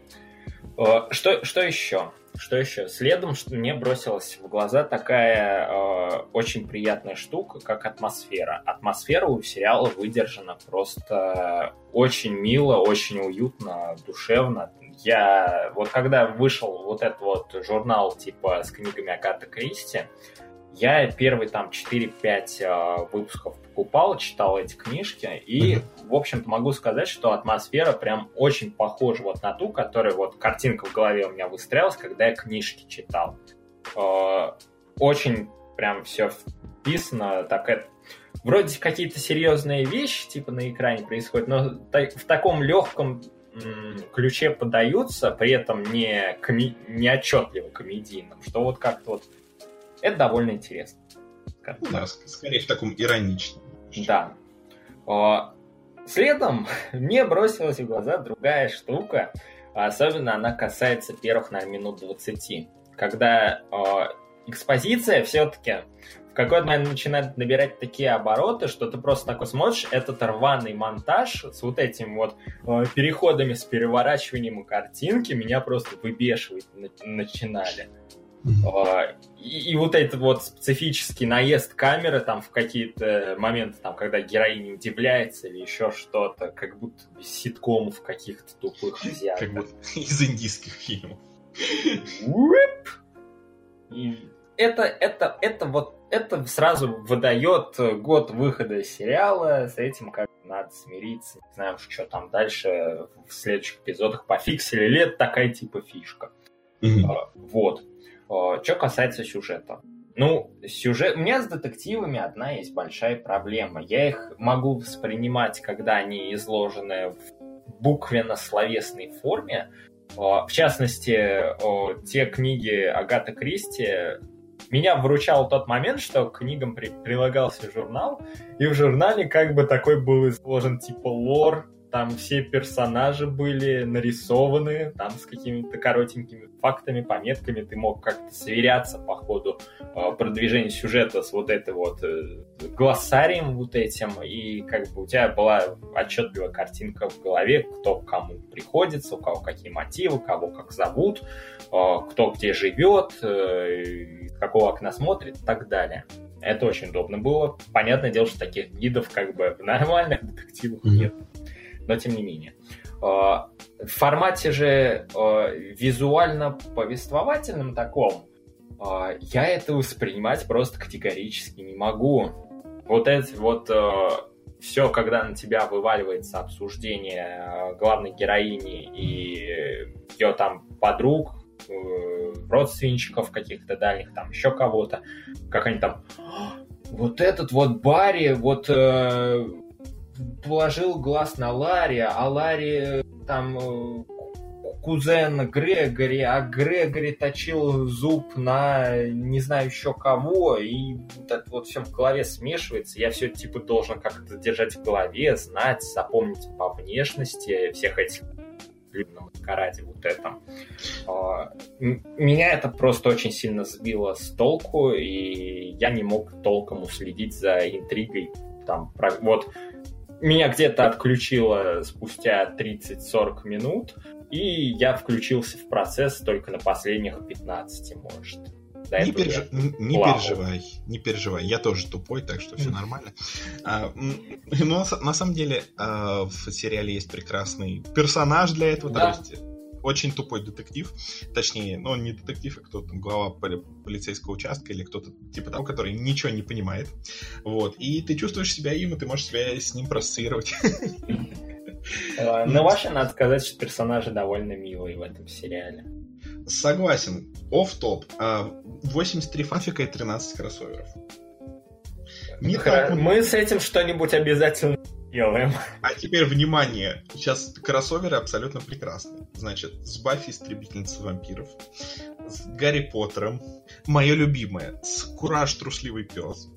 А, что, что еще? Что еще? Следом, что мне бросилась в глаза такая э, очень приятная штука, как атмосфера. Атмосфера у сериала выдержана просто очень мило, очень уютно, душевно. Я вот когда вышел вот этот вот журнал типа с книгами Агаты Кристи, я первые там 4-5 э, выпусков покупал, читал эти книжки, и, в общем-то, могу сказать, что атмосфера прям очень похожа вот на ту, которая вот картинка в голове у меня выстраивалась, когда я книжки читал. Э, очень прям все вписано, так это вроде какие-то серьезные вещи типа на экране происходят, но в таком легком ключе подаются, при этом не, коми... не отчетливо комедийным, что вот как-то вот это довольно интересно. Да, скорее в таком ироничном. Да. А, следом [laughs] мне бросилась в глаза другая штука. Особенно она касается первых, на минут 20. Когда э, экспозиция все-таки в какой-то момент начинает набирать такие обороты, что ты просто такой смотришь, этот рваный монтаж с вот этим вот э, переходами, с переворачиванием картинки меня просто выбешивать начинали. А, и, и вот этот вот специфический наезд камеры там в какие-то моменты, там, когда героиня удивляется или еще что-то, как будто без ситкомов каких-то тупых взято. Как будто [laughs] из индийских фильмов. И это, это, это вот, это сразу выдает год выхода сериала, с этим как надо смириться. Не знаю, что там дальше в следующих эпизодах пофиксили, или это такая типа фишка. Mm-hmm. Вот. А, что касается сюжета. Ну, сюжет... У меня с детективами одна есть большая проблема. Я их могу воспринимать, когда они изложены в буквенно-словесной форме. А, в частности, те книги Агаты Кристи меня выручал тот момент, что к книгам при... прилагался журнал, и в журнале как бы такой был изложен типа лор там все персонажи были нарисованы, там с какими-то коротенькими фактами, пометками, ты мог как-то сверяться по ходу э, продвижения сюжета с вот этой вот э, глоссарием вот этим, и как бы у тебя была отчетливая картинка в голове, кто к кому приходится, у кого какие мотивы, кого как зовут, э, кто где живет, с какого окна смотрит и так далее. Это очень удобно было. Понятное дело, что таких гидов как бы в нормальных детективах mm-hmm. нет. Но тем не менее. А, в формате же а, визуально-повествовательном таком а, я это воспринимать просто категорически не могу. Вот это вот все, когда на тебя вываливается обсуждение главной героини и ее там подруг, Э, родственничков каких-то дальних, там еще кого-то, как они там, вот этот вот Барри, вот э, положил глаз на Ларри, а Ларри там э, кузен Грегори, а Грегори точил зуб на не знаю еще кого, и вот это вот все в голове смешивается. Я все типа должен как-то держать в голове, знать, запомнить по внешности всех этих на маскараде вот этом. А, меня это просто очень сильно сбило с толку, и я не мог толком уследить за интригой. Там, вот меня где-то отключило спустя 30-40 минут, и я включился в процесс только на последних 15, может. До не, переж... не переживай, не переживай. Я тоже тупой, так что все нормально. А, ну, на самом деле, а, в сериале есть прекрасный персонаж для этого. Да. То есть очень тупой детектив. Точнее, ну, он не детектив, а кто-то там глава полицейского участка или кто-то типа того, который ничего не понимает. Вот. И ты чувствуешь себя им, и ты можешь себя с ним проассоциировать. А, ну, вообще, надо сказать, что персонажи довольно милые в этом сериале. Согласен. оф топ 83 фанфика и 13 кроссоверов. Не так... Мы с этим что-нибудь обязательно делаем. А теперь внимание. Сейчас кроссоверы абсолютно прекрасные. Значит, с Баффи Истребительницей вампиров, с Гарри Поттером, мое любимое, с Кураж Трусливый пес.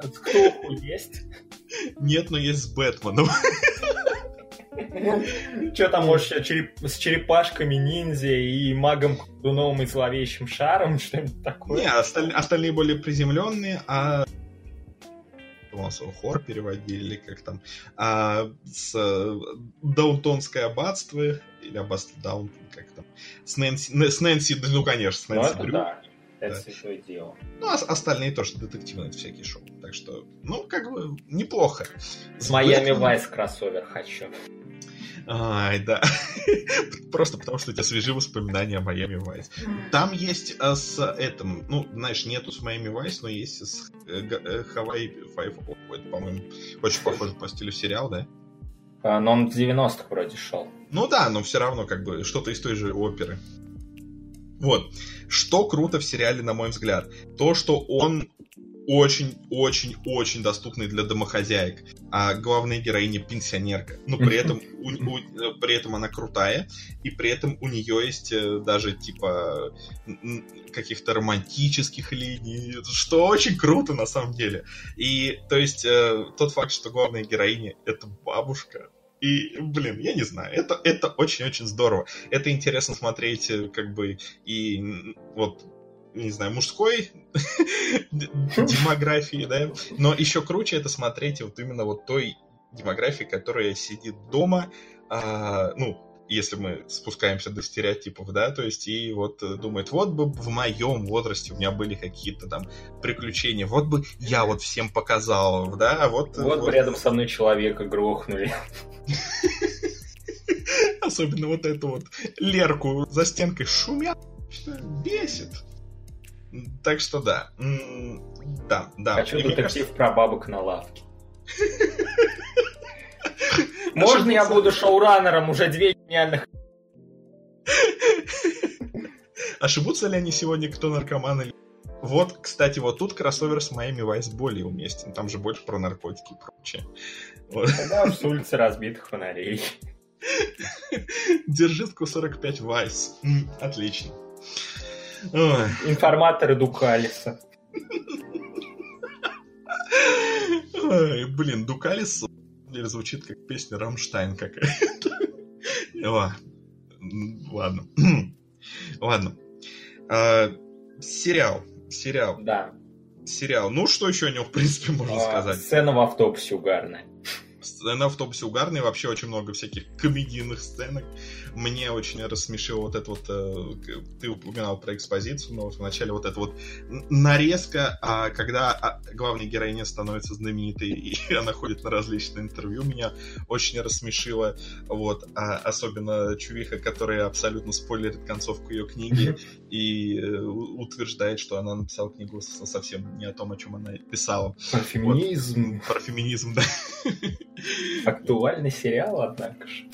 Ктулху есть? Нет, но есть с Бэтменом. Что там, может, с черепашками, ниндзя и магом Колдуновым и зловещим шаром, что-нибудь такое? Не, остальные более приземленные, а массовый хор переводили, как там, а с Даунтонское аббатство, или аббатство Даунтон, как там, с Нэнси, с Нэнси, ну, конечно, с Нэнси ну, Дрю. Да. Это да. святое дело. Ну, а остальные тоже детективные всякие шоу. Так что, ну, как бы, неплохо. С Майами Вайс кроссовер хочу. Ай, да. [laughs] Просто потому, что у тебя свежие воспоминания о Майами Вайс. Там есть а, с этим, ну, знаешь, нету с Майами Вайс, но есть с Hawaii Five-O. Это, по-моему, очень похоже по стилю сериал, да? А, но он в 90-х вроде шел. Ну да, но все равно как бы что-то из той же оперы. Вот. Что круто в сериале, на мой взгляд? То, что он очень-очень-очень доступный для домохозяек. А главная героиня пенсионерка. Но при этом, у, у, при этом она крутая, и при этом у нее есть э, даже типа каких-то романтических линий, что очень круто на самом деле. И то есть э, тот факт, что главная героиня это бабушка, и, блин, я не знаю, это, это очень-очень здорово. Это интересно смотреть, э, как бы, и вот не знаю, мужской [laughs] демографии, да, но еще круче это смотреть вот именно вот той демографии, которая сидит дома, а, ну, если мы спускаемся до стереотипов, да, то есть и вот думает, вот бы в моем возрасте у меня были какие-то там приключения, вот бы я вот всем показал, да, а вот... Вот, вот... бы рядом со мной человека грохнули. [laughs] Особенно вот эту вот Лерку за стенкой шумят, бесит. Так что да. Да, да. Хочу детектив кажется... про бабок на лавке. [laughs] Можно я буду шоураннером уже две гениальных... Ошибутся ли они сегодня, кто наркоман или... Вот, кстати, вот тут кроссовер с Miami Vice более уместен. Там же больше про наркотики и прочее. Вот. Тогда с улицы разбитых фонарей. [laughs] Держитку 45 Vice. Отлично. Ой. Информаторы Дукалиса. Ой, блин, Дукалис звучит как песня Рамштайн какая-то. Ладно. Ладно. А, сериал. Сериал. Да. Сериал. Ну, что еще о нем, в принципе, можно а, сказать? Сцена в автобусе угарная на автобусе угарные, вообще очень много всяких комедийных сценок. Мне очень рассмешило вот это вот, э, ты упоминал про экспозицию, но вот вначале вот это вот нарезка, а когда а, главная героиня становится знаменитой, [laughs] и она ходит на различные интервью, меня очень рассмешило, вот, а особенно чувиха, которая абсолютно спойлерит концовку ее книги и э, утверждает, что она написала книгу совсем не о том, о чем она писала. Про феминизм. Вот, про феминизм, да. [laughs] Актуальный сериал, однако же.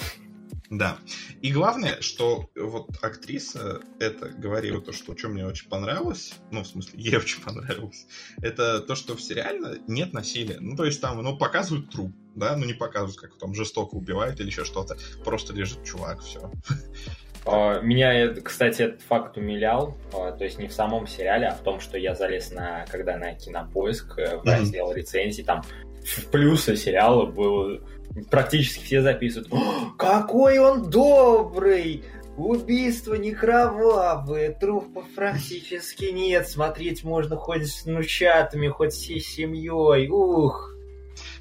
Да. И главное, что вот актриса это говорила то, что что мне очень понравилось, ну, в смысле, ей очень понравилось, это то, что в сериале нет насилия. Ну, то есть там, ну, показывают труп, да, ну, не показывают, как там жестоко убивают или еще что-то. Просто лежит чувак, все. А, меня, кстати, этот факт умилял, а, то есть не в самом сериале, а в том, что я залез на, когда на кинопоиск э, в раздел mm-hmm. рецензий, там [laughs] плюсы сериала был практически все записывают. Какой он добрый! Убийство не кровавое, трупов практически нет, смотреть можно хоть с внучатами, хоть всей семьей, ух.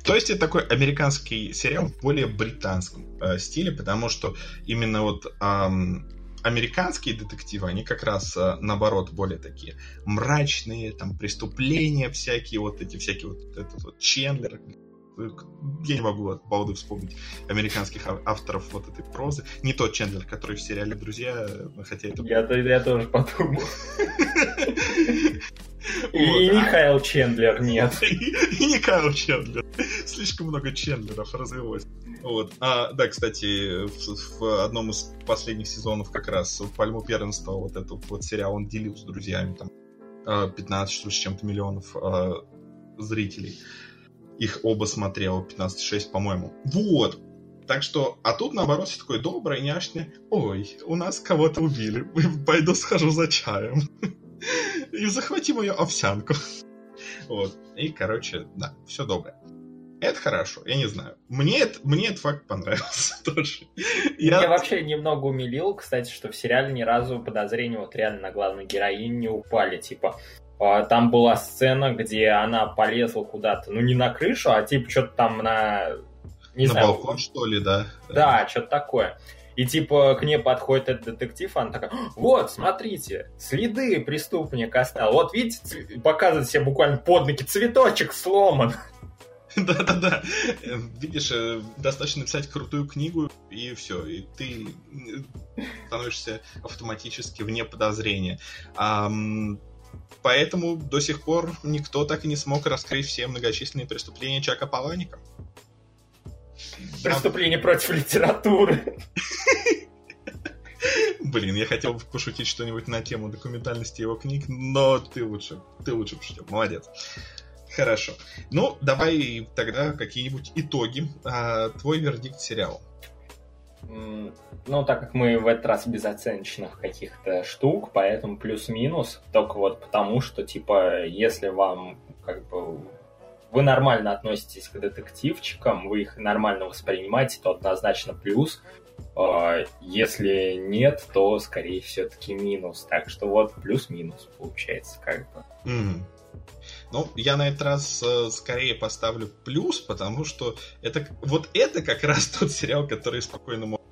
То есть это такой американский сериал в более британском э, стиле, потому что именно вот эм, американские детективы, они как раз э, наоборот более такие мрачные, там преступления всякие, вот эти всякие вот этот вот Чендлер, я не могу от балды вспомнить американских авторов вот этой прозы. Не тот Чендлер, который в сериале «Друзья», хотя это... Я, я тоже подумал. [laughs] И Михаил Чендлер [laughs] нет. И не Кайл Чендлер. Слишком много Чендлеров развелось. Вот. А, да, кстати, в, в одном из последних сезонов как раз в пальму первенства вот этот вот сериал он делил с друзьями там 15 что с чем-то миллионов э, зрителей. Их оба смотрел 15-6, по-моему. Вот. Так что, а тут наоборот все такое доброе, няшное. Ой, у нас кого-то убили. [laughs] Пойду схожу за чаем. [laughs] И захвати мою овсянку. Вот. И, короче, да, все доброе. Это хорошо, я не знаю. Мне, это, мне этот факт понравился [laughs] тоже. Я... Меня вообще немного умилил, кстати, что в сериале ни разу подозрения вот реально на главную героиню не упали. Типа, там была сцена, где она полезла куда-то, ну не на крышу, а типа что-то там на... Не на знаю, балкон, что ли, да? Да, что-то такое. И типа к ней подходит этот детектив, она такая, вот, смотрите, следы преступника оставил. Вот видите, показывает себе буквально под ноги, цветочек сломан. [laughs] Да-да-да. Видишь, э, достаточно написать крутую книгу, и все. И ты становишься автоматически вне подозрения. Поэтому до сих пор никто так и не смог раскрыть все многочисленные преступления Чака Паланика. Преступление против литературы. [laughs] Блин, я хотел бы пошутить что-нибудь на тему документальности его книг, но ты лучше, ты лучше пошутил. Молодец. Хорошо. Ну, давай тогда какие-нибудь итоги. А, твой вердикт сериала. Ну, так как мы в этот раз без оценочных каких-то штук, поэтому плюс-минус, только вот потому, что, типа, если вам, как бы, вы нормально относитесь к детективчикам, вы их нормально воспринимаете, то однозначно плюс. А, если нет, то скорее все-таки минус. Так что вот плюс-минус получается как бы. Mm. Ну, я на этот раз э, скорее поставлю плюс, потому что это вот это как раз тот сериал, который спокойно можно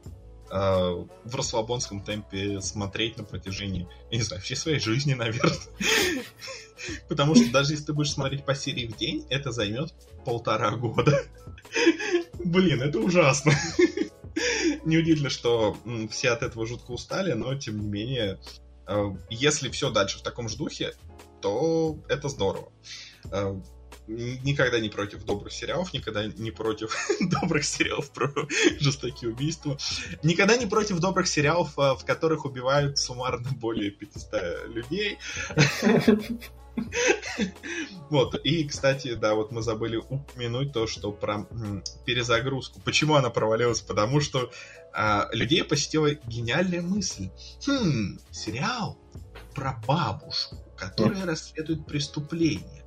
э, в расслабонском темпе смотреть на протяжении, я не знаю, всей своей жизни, наверное. [laughs] Потому что даже если ты будешь смотреть по серии в день, это займет полтора года. [laughs] Блин, это ужасно. [laughs] Неудивительно, что все от этого жутко устали, но тем не менее, э, если все дальше в таком же духе, то это здорово. Э, никогда не против добрых сериалов, никогда не против [laughs] добрых сериалов про жестокие убийства, никогда не против добрых сериалов, э, в которых убивают суммарно более 500 людей. Вот, и, кстати, да, вот мы забыли упомянуть то, что про перезагрузку. Почему она провалилась? Потому что а, людей посетила гениальная мысль. Хм, сериал про бабушку, которая расследует преступление.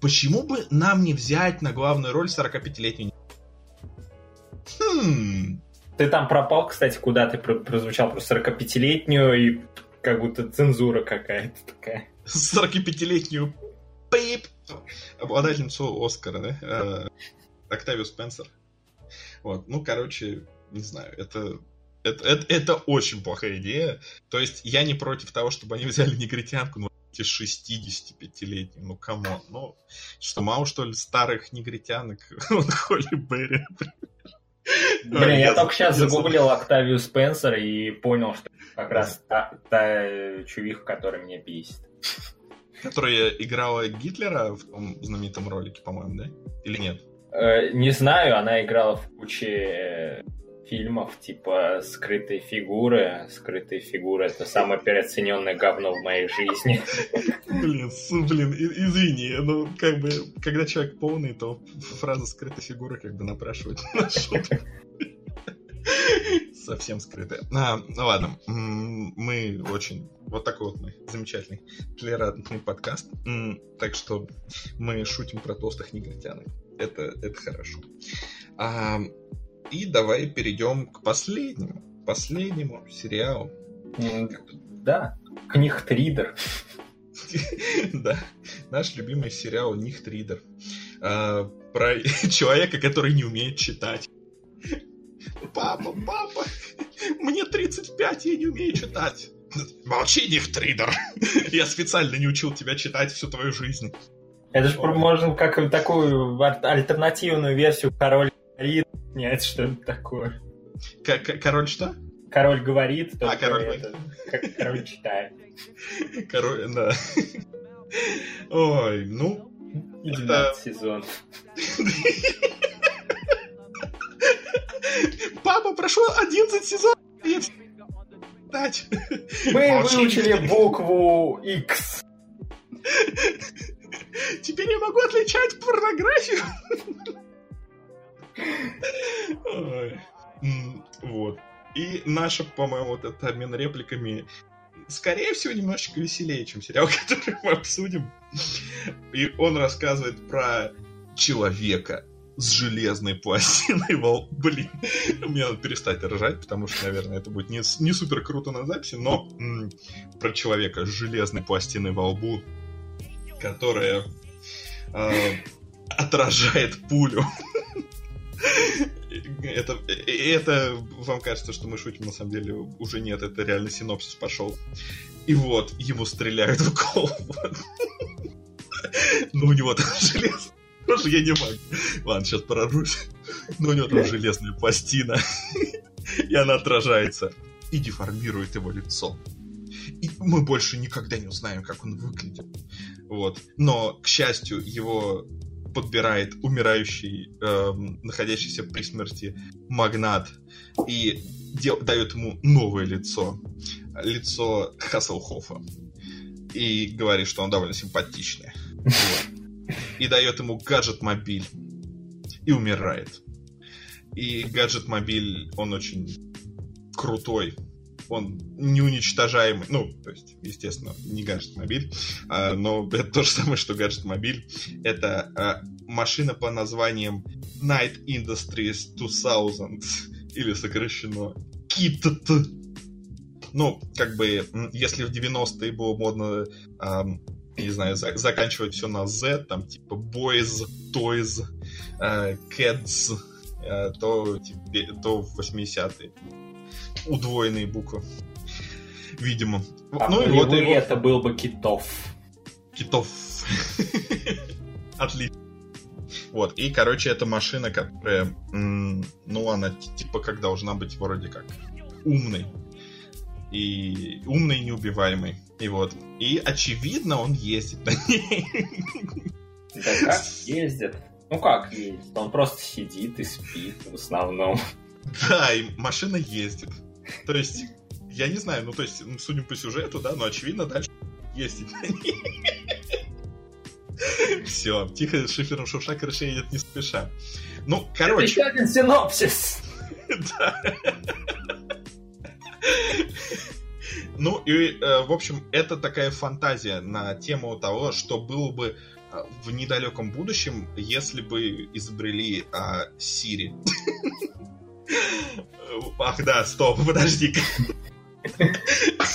Почему бы нам не взять на главную роль 45-летнюю М, Ты там пропал, кстати, куда ты про- прозвучал про 45-летнюю и как будто цензура какая-то такая. 45-летнюю пип, обладательницу Оскара, да? Э, Спенсер. Вот, ну, короче, не знаю, это, это, это, это очень плохая идея. То есть я не против того, чтобы они взяли негритянку, но эти 65-летние, ну, come on, ну, что, мало, что ли, старых негритянок, [laughs] вот Холли Берри. Блин, я Я- только сейчас я- загуглил Октавию Спенсер и понял, что как раз та, та чувиха, которая меня бесит. Которая играла Гитлера в том знаменитом ролике, по-моему, да? Или нет? Э, Не знаю, она играла в куче э, фильмов, типа «Скрытые фигуры». «Скрытые фигуры» — это самое переоцененное говно в моей жизни. Блин, блин, извини, ну, как бы, когда человек полный, то фраза скрытой фигуры как бы напрашивает на. Совсем скрытая. А, ну ладно, мы очень... Вот такой вот мы замечательный толерантный подкаст. Так что мы шутим про толстых негритянок. Это, это хорошо. А, И давай перейдем к последнему. Последнему сериалу. Да, книг-тридер. [laughs] Да, наш любимый сериал Нихтридер. А, про [laughs] человека, который не умеет читать. Папа, папа, мне 35, я не умею читать. Молчи, Нихтридер. [laughs] Я специально не учил тебя читать всю твою жизнь. Это же можно как такую альтернативную версию «Король говорит» снять, что это такое. К- король что? Король говорит, только король это, король читает. [laughs] Король, да. Ой, ну, И Это- 12 сезон. папа, прошло 11 сезонов. Мы выучили букву X. Теперь я могу отличать порнографию. Вот. И наша, по-моему, вот этот обмен репликами, скорее всего, немножечко веселее, чем сериал, [laughs] который мы обсудим. И он рассказывает про человека с железной пластиной во Блин, мне надо перестать ржать, потому что, наверное, это будет не, не супер круто на записи, но м, про человека с железной пластиной во лбу, которая э, отражает пулю. [laughs] Это, это вам кажется, что мы шутим, на самом деле уже нет, это реально синопсис пошел. И вот, ему стреляют в голову. Ну, у него там железо. Тоже я не могу. Ладно, сейчас прорвусь. Но у него там железная пластина. И она отражается. И деформирует его лицо. И мы больше никогда не узнаем, как он выглядит. Вот. Но, к счастью, его подбирает умирающий, эм, находящийся при смерти магнат и дел- дает ему новое лицо. Лицо Хасселхофа. И говорит, что он довольно симпатичный. И дает ему гаджет-мобиль. И умирает. И гаджет-мобиль, он очень крутой. Он неуничтожаемый. Ну, то есть, естественно, не гаджет-мобиль. а, но это то же самое, что гаджет-мобиль. Это а, машина по названием Night Industries 2000. Или сокращено KITT. Ну, как бы, если в 90-е было модно, ам, не знаю, за- заканчивать все на Z, там, типа Boys, Toys, э, Kids, э, то, то в 80-е удвоенные буквы. Видимо. А ну и вот его это был бы Китов. китов. [laughs] Отлично. Вот, и, короче, это машина, которая, ну, она типа как должна быть вроде как умной. И умной и неубиваемой. И вот. И, очевидно, он ездит на ней. Да как [laughs] ездит? Ну как ездит? Он просто сидит и спит в основном. Да, и машина ездит. То есть, я не знаю, ну, то есть, ну, судя по сюжету, да, но, очевидно, дальше ней. Все, тихо, с шифером шурша крыша едет не спеша. Ну, короче, еще один синопсис. Да. Ну и, э, в общем, это такая фантазия на тему того, что было бы э, в недалеком будущем, если бы изобрели а, Siri. Ах, да, стоп, [laughs] подожди-ка.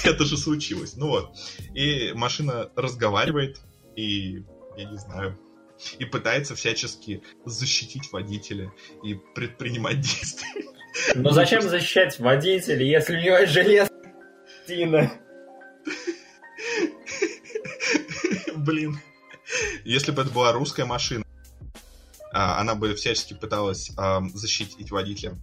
Это же случилось. Ну вот. И машина разговаривает, и я не знаю, и пытается всячески защитить водителя и предпринимать действия. Но зачем защищать водителя, если у него есть железная Блин. Если бы это была русская машина, а, она бы всячески пыталась защитить водителя.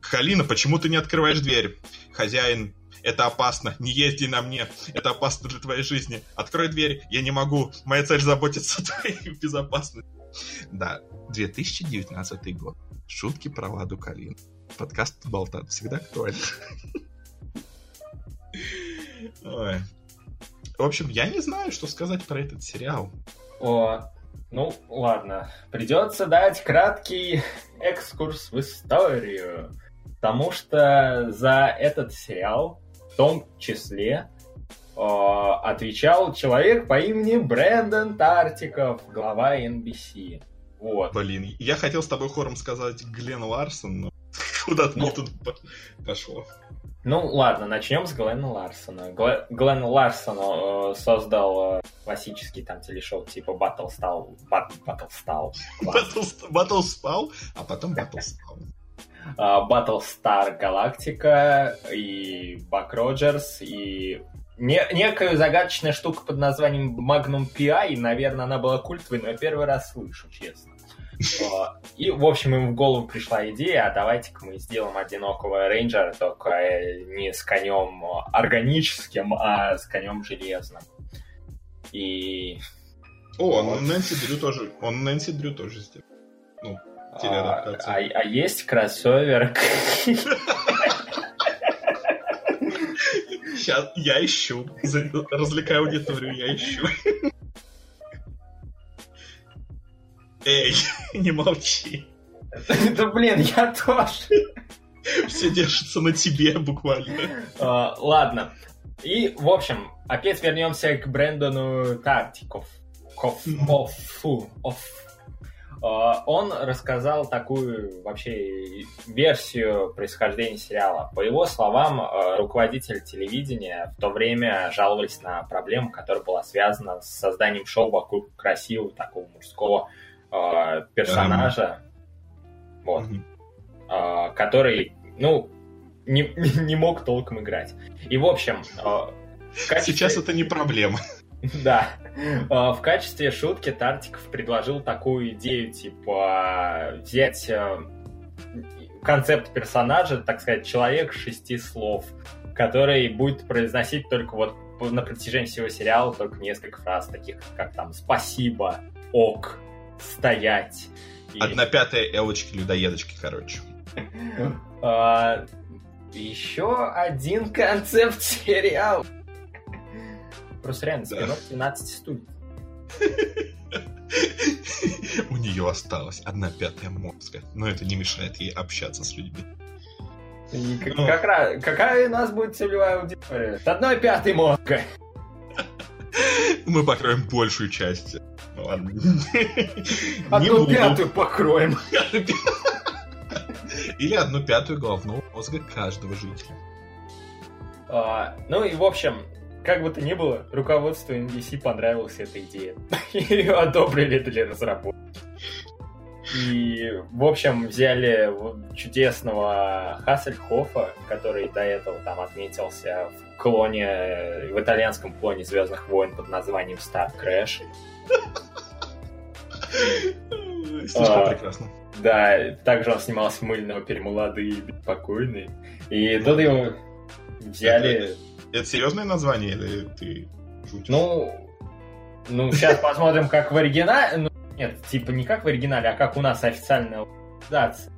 Халина, почему ты не открываешь дверь? Хозяин, это опасно, не езди на мне, это опасно для твоей жизни. Открой дверь, я не могу, моя цель заботиться о твоей [laughs] безопасности. Да, 2019 год. Шутки про Ладу Калин. Подкаст Болтат всегда актуален. [laughs] Ой. В общем, я не знаю, что сказать про этот сериал. О, ну, ладно. Придется дать краткий экскурс в историю. Потому что за этот сериал, в том числе, э, отвечал человек по имени Брэндон Тартиков, глава NBC. Вот. Блин, я хотел с тобой хором сказать Глен Ларсон, но [laughs] куда-то ну, не тут пошло. Ну ладно, начнем с Глена Ларсона. Глен Ларсон э, создал э, классический там телешоу типа Battlestar. Battlestar. Battlestar, а потом Battlestar. Battlestar Галактика и Бак Роджерс и не, некая загадочная штука под названием Magnum PI, и, наверное, она была культовой, но я первый раз слышу, честно. И, в общем, им в голову пришла идея, а давайте-ка мы сделаем одинокого рейнджера, только не с конем органическим, а с конем железным. И... О, вот. он Нэнси Дрю тоже, он Нэнси Дрю тоже сделал. Ну, а, а, а есть кроссовер? Сейчас я ищу. Развлекаю аудиторию, я ищу. Эй, [laughs] не молчи. Да блин, я тоже. Все держится на тебе буквально. А, ладно. И, в общем, опять вернемся к Брэндону Тартиков. Кофу. А, он рассказал такую вообще версию происхождения сериала. По его словам, а, руководитель телевидения в то время жаловались на проблему, которая была связана с созданием шоу вокруг красивого такого мужского э, персонажа, um. вот, э, который, ну, не, [laughs] не мог толком играть. И, в общем... Э, в качестве... Сейчас это не проблема. [laughs] Да. В качестве шутки Тартиков предложил такую идею, типа, взять концепт персонажа, так сказать, человек шести слов, который будет произносить только вот на протяжении всего сериала только несколько фраз, таких как там «спасибо», «ок», стоять. И... Одна пятая элочки-людоедочки, короче. А, еще один концепт сериал. Просто реально, спин 12 студий. У нее осталась одна пятая мозга, но это не мешает ей общаться с людьми. Как, ну. как раз, какая у нас будет целевая аудитория? С одной пятой мозга. [laughs] Мы покроем большую часть ладно. [laughs] Одну пятую покроем. [laughs] Или одну пятую головного мозга каждого жителя. А, ну и в общем, как бы то ни было, руководству NBC понравилась эта идея. [laughs] Ее одобрили для разработки. И, в общем, взяли чудесного Хассельхофа, который до этого там отметился в клоне, в итальянском клоне Звездных войн под названием Star Crash. Слишком а, прекрасно. Да, также он снимался в мыльного перемолодые и беспокойные. И тут его взяли... Это, это серьезное название или ты шутишь? Ну, ну, сейчас посмотрим, как в оригинале. Ну, нет, типа не как в оригинале, а как у нас официальная дация.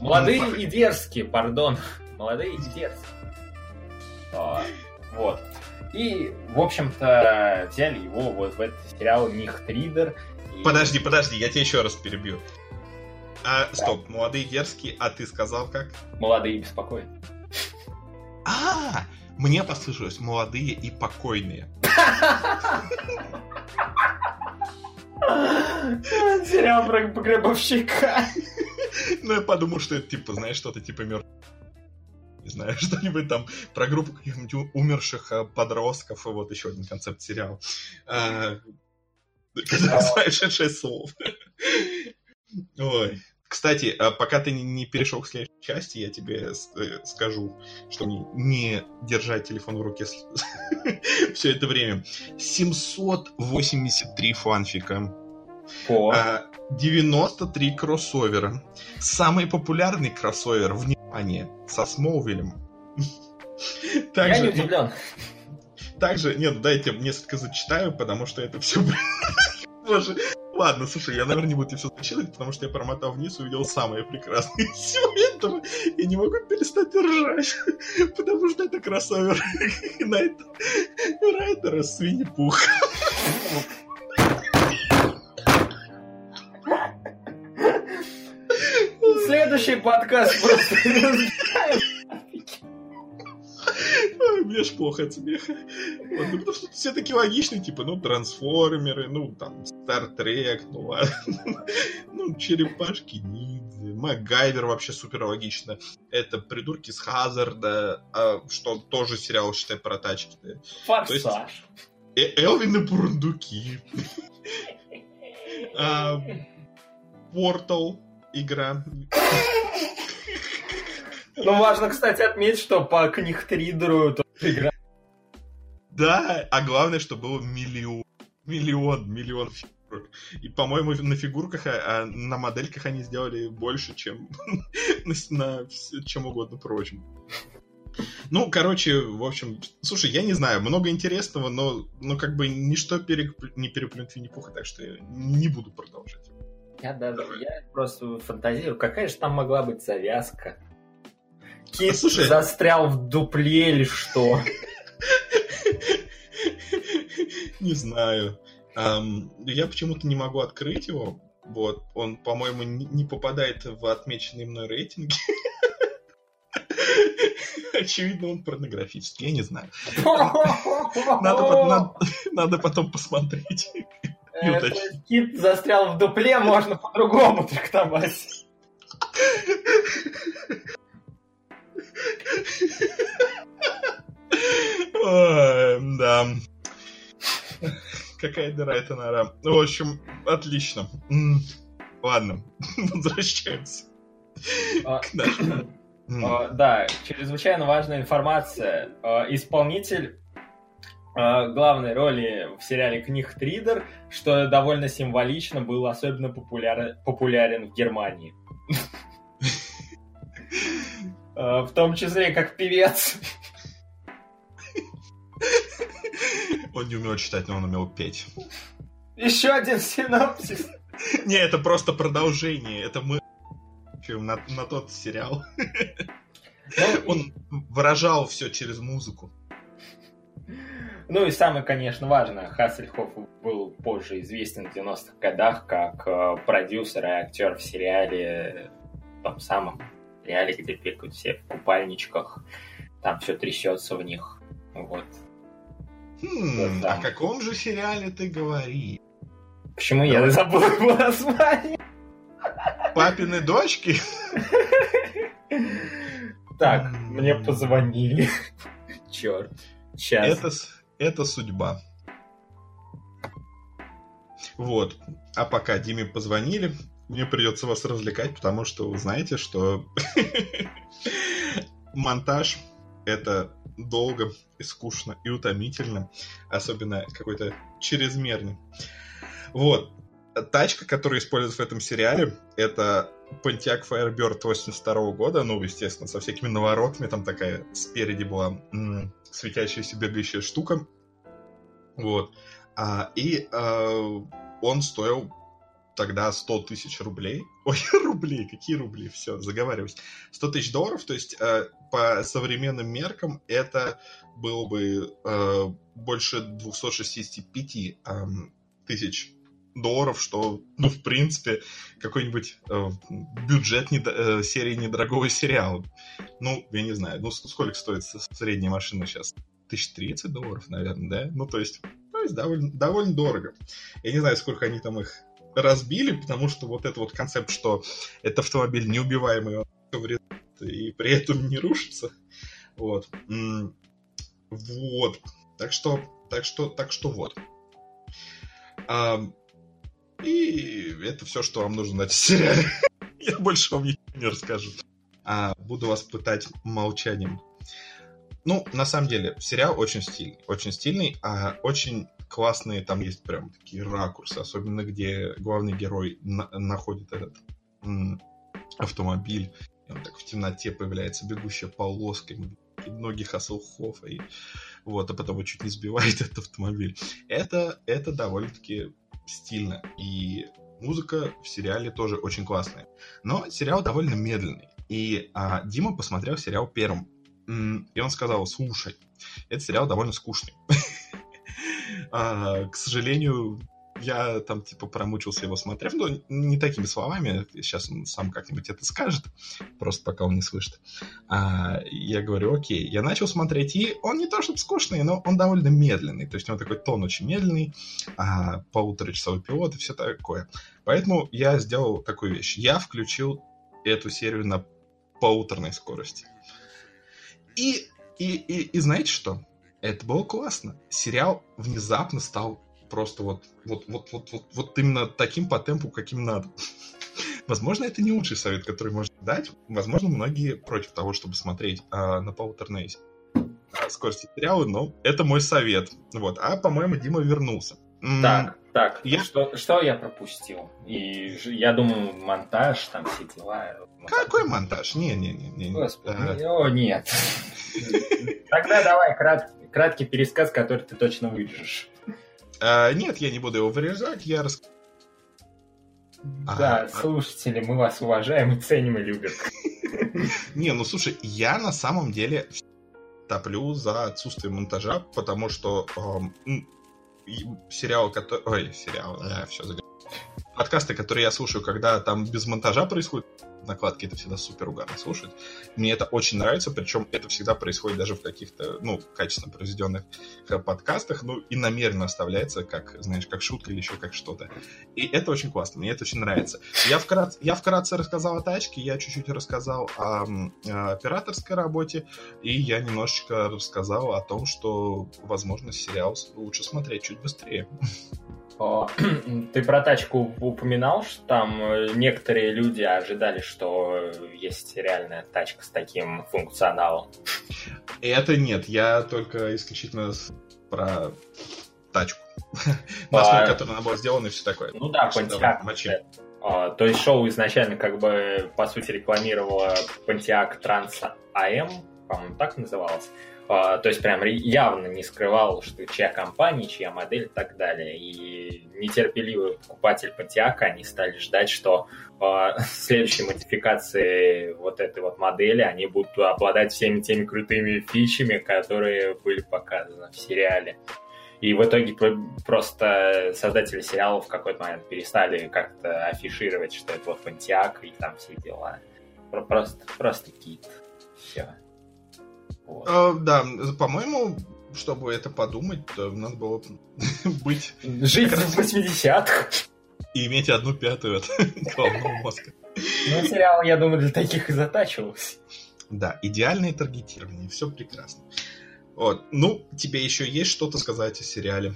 Молодые ну, и дерзкие, пардон. Молодые и дерзкие. А, вот. И, в общем-то, взяли его вот в этот сериал Нихтридер. И... Подожди, подожди, я тебя еще раз перебью. А, да. стоп, молодые дерзкие, а ты сказал как? Молодые и беспокойные. А, мне послышалось молодые и покойные. Сериал про погребовщика. Ну, я подумал, что это, типа, знаешь, что-то типа мертв... Не знаю, [laughs] что-нибудь там про группу каких-нибудь умерших э, подростков, и вот еще один концепт сериал. А, знаешь, шесть слов. [laughs] Ой. Кстати, а пока ты не перешел к следующей части, я тебе э, скажу, что не, держать телефон в руке [laughs] все это время. 783 фанфика. По. 93 кроссовера. Самый популярный кроссовер, внимание, со Смолвилем. [laughs] Я не удивлен. Также, нет, дайте несколько зачитаю, потому что это все... Боже, [laughs] Ладно, слушай, я, наверное, не буду все зачитывать, потому что я промотал вниз и увидел самое прекрасное из этого. Я не могу перестать ржать, [laughs] потому что это кроссовер Найта Райдера с Винни-Пух. Следующий подкаст просто мне аж плохо от смеха. Вот, ну, потому что все такие логичные, типа, ну, трансформеры, ну, там, Стартрек, ну, ладно. ну, черепашки ниндзя, Макгайвер вообще супер логично. Это придурки с Хазарда, а, что тоже сериал, считай, про тачки. Форсаж. Э Элвин и Бурундуки. Портал игра. Ну, важно, кстати, отметить, что по книгтридеру игра. Да, а главное, что было миллион. Миллион, миллион фигурок. И, по-моему, на фигурках, а, а на модельках они сделали больше, чем [laughs] на, на чем угодно прочим. Ну, короче, в общем, слушай, я не знаю, много интересного, но, но как бы ничто перек... не переплюнет Винни-Пуха, так что я не буду продолжать. Я даже, я просто фантазирую, какая же там могла быть завязка? Кит Слушай... застрял в дупле или что? Не знаю. Я почему-то не могу открыть его. Вот, он, по-моему, не попадает в отмеченные мной рейтинги. Очевидно, он порнографический, я не знаю. [laughs] Надо, надо, надо потом посмотреть. Э, кит застрял в дупле, можно по-другому трактовать. Да. Какая дыра это нора. В общем, отлично. Ладно, [laughs] возвращаемся. А, а, да, чрезвычайно важная информация. А, исполнитель главной роли в сериале Книг Тридер, что довольно символично, был особенно популярен, популярен в Германии. В том числе как певец. Он не умел читать, но он умел петь. Еще один синопсис. Не, это просто продолжение. Это мы на, на тот сериал. Ну, он выражал все через музыку. Ну и самое, конечно, важное, Хассельхоф был позже известен в 90-х годах как э, продюсер и актер в сериале, том самом сериале, где бегают все в купальничках, там все трясется в них. Вот. Хм, о каком же сериале ты говоришь? Почему я [laughs] забыл его название? Папины дочки? Так, мне позвонили. [laughs] Черт. Сейчас. Это, это судьба. Вот. А пока Диме позвонили, мне придется вас развлекать, потому что вы знаете, что [laughs] монтаж это долго и скучно и утомительно, особенно какой-то чрезмерный. Вот. Тачка, которая используется в этом сериале, это Pontiac Firebird 82 года, ну, естественно, со всякими наворотами, там такая спереди была м- светящаяся бегающая штука. Вот. А, и а, он стоил тогда 100 тысяч рублей. [laughs] Ой, рублей, какие рубли? Все, заговариваюсь. 100 тысяч долларов, то есть э, по современным меркам это было бы э, больше 265 э, тысяч долларов, что, ну, в принципе, какой-нибудь э, бюджет недо, э, серии недорогого сериала. Ну, я не знаю, ну, сколько стоит средняя машина сейчас? 1030 долларов, наверное, да? Ну, то есть, то есть довольно, довольно дорого. Я не знаю, сколько они там их разбили, потому что вот этот вот концепт, что это автомобиль неубиваемый, и при этом не рушится. Вот. Вот. Так что, так что, так что вот. И это все, что вам нужно знать о сериале. [laughs] Я больше вам ничего не расскажу. А, буду вас пытать молчанием. Ну, на самом деле, сериал очень стильный. Очень стильный, а очень классные там есть прям такие ракурсы, особенно где главный герой на- находит этот м- автомобиль, и он так в темноте появляется, бегущая полоска, ноги Хаселхофа, и вот, а потом его чуть не сбивает [laughs] этот автомобиль. Это, это довольно-таки стильно, и музыка в сериале тоже очень классная. Но сериал довольно медленный, и а, Дима посмотрел сериал первым, и он сказал, слушай, этот сериал довольно скучный. [laughs] А, к сожалению, я там, типа, промучился его смотрев, но не такими словами, сейчас он сам как-нибудь это скажет, просто пока он не слышит. А, я говорю, окей, я начал смотреть, и он не то чтобы скучный, но он довольно медленный, то есть у него такой тон очень медленный, а, полуторачасовой пилот и все такое. Поэтому я сделал такую вещь. Я включил эту серию на полуторной скорости. И, и, и, и знаете что? Это было классно. Сериал внезапно стал просто вот, вот, вот, вот, вот, вот именно таким по темпу, каким надо. [laughs] Возможно, это не лучший совет, который можно дать. Возможно, многие против того, чтобы смотреть а, на полуторной а, скорости сериала, но это мой совет. Вот. А, по-моему, Дима вернулся. Так, так, я... что, что я пропустил? И я думаю, монтаж, там все дела. Какой монтаж? Не-не-не. Господи, а... о, нет. Тогда давай краткий, краткий пересказ, который ты точно вырежешь. А, нет, я не буду его вырезать, я рас... Да, а, слушатели, мы вас уважаем и ценим и любим. [laughs] Не, ну слушай, я на самом деле топлю за отсутствие монтажа, потому что эм, сериал, который... Ой, сериал, а, все, Подкасты, которые я слушаю, когда там без монтажа происходит, накладки это всегда супер угарно слушать. Мне это очень нравится, причем это всегда происходит даже в каких-то, ну, качественно произведенных э, подкастах, ну, и намеренно оставляется, как, знаешь, как шутка или еще как что-то. И это очень классно, мне это очень нравится. Я вкратце, я вкратце рассказал о тачке, я чуть-чуть рассказал о, о операторской работе, и я немножечко рассказал о том, что, возможно, сериал лучше смотреть чуть быстрее. [clears throat] Ты про тачку упоминал, что там э, некоторые люди ожидали, что есть реальная тачка с таким функционалом. Это нет, я только исключительно про тачку. [laughs] Основе которой она была сделана и все такое. Ну да. А, то есть шоу изначально как бы, по сути, рекламировало Pontiac Trans AM, по-моему, так называлось. А, то есть прям явно не скрывал, что чья компания, чья модель и так далее. И нетерпеливый покупатель Pontiac, они стали ждать, что [laughs] э, следующей модификации вот этой вот модели они будут обладать всеми теми крутыми фичами, которые были показаны в сериале. И в итоге просто создатели сериала в какой-то момент перестали как-то афишировать, что это вот Pontiac и там все дела. Просто, просто кит. Все. Вот. А, да, по-моему, чтобы это подумать, то надо было [laughs] быть... Жить в 80-х. И иметь одну пятую от [laughs] головного мозга. Ну, сериал, я думаю, для таких и затачивался. Да, идеальное таргетирование, все прекрасно. Вот. Ну, тебе еще есть что-то сказать о сериале?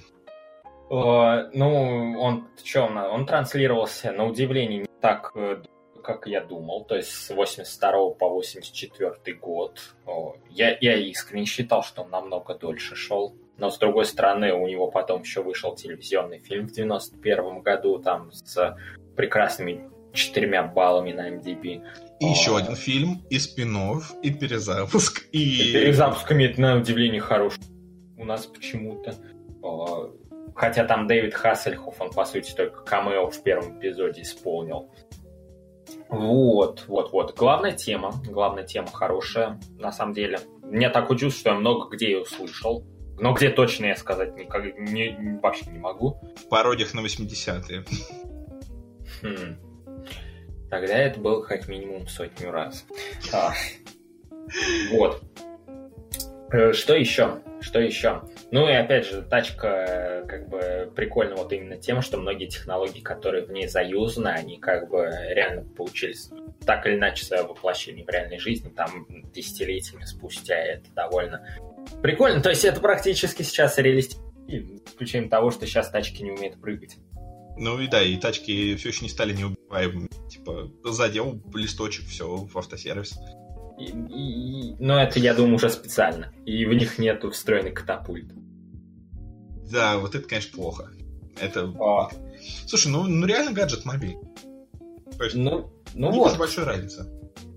О, ну, он что, он транслировался на удивление не так э, как я думал, то есть с 82 по 84 год. Я, я искренне считал, что он намного дольше шел. Но, с другой стороны, у него потом еще вышел телевизионный фильм в 91 году, там с прекрасными четырьмя баллами на MDB. И еще один фильм, и спин и перезапуск, и... и перезапуск имеет, на удивление, хороший у нас почему-то. Хотя там Дэвид Хассельхоф, он, по сути, только камео в первом эпизоде исполнил. Вот, вот, вот. Главная тема, главная тема хорошая, на самом деле. Мне такое чувство, что я много где ее услышал. Но где точно я сказать никак, не, вообще не могу. В пародиях на 80-е. Хм. Тогда это было как минимум сотню раз. А. Вот. Э, что еще? Что еще? Ну и опять же, тачка э, как бы прикольна вот именно тем, что многие технологии, которые в ней заюзаны, они как бы реально получились так или иначе свое воплощение в реальной жизни, там десятилетиями спустя, это довольно прикольно. То есть это практически сейчас реалистично, исключением того, что сейчас тачки не умеют прыгать. Ну и да, и тачки все еще не стали неубиваемыми. Типа, задел листочек, все, в автосервис. И, и, но это, я думаю, уже специально. И в них нету встроенный катапульт. Да, вот это, конечно, плохо. Это... О. Слушай, ну, ну реально гаджет мобиль. То есть, ну, ну вот. большой разница.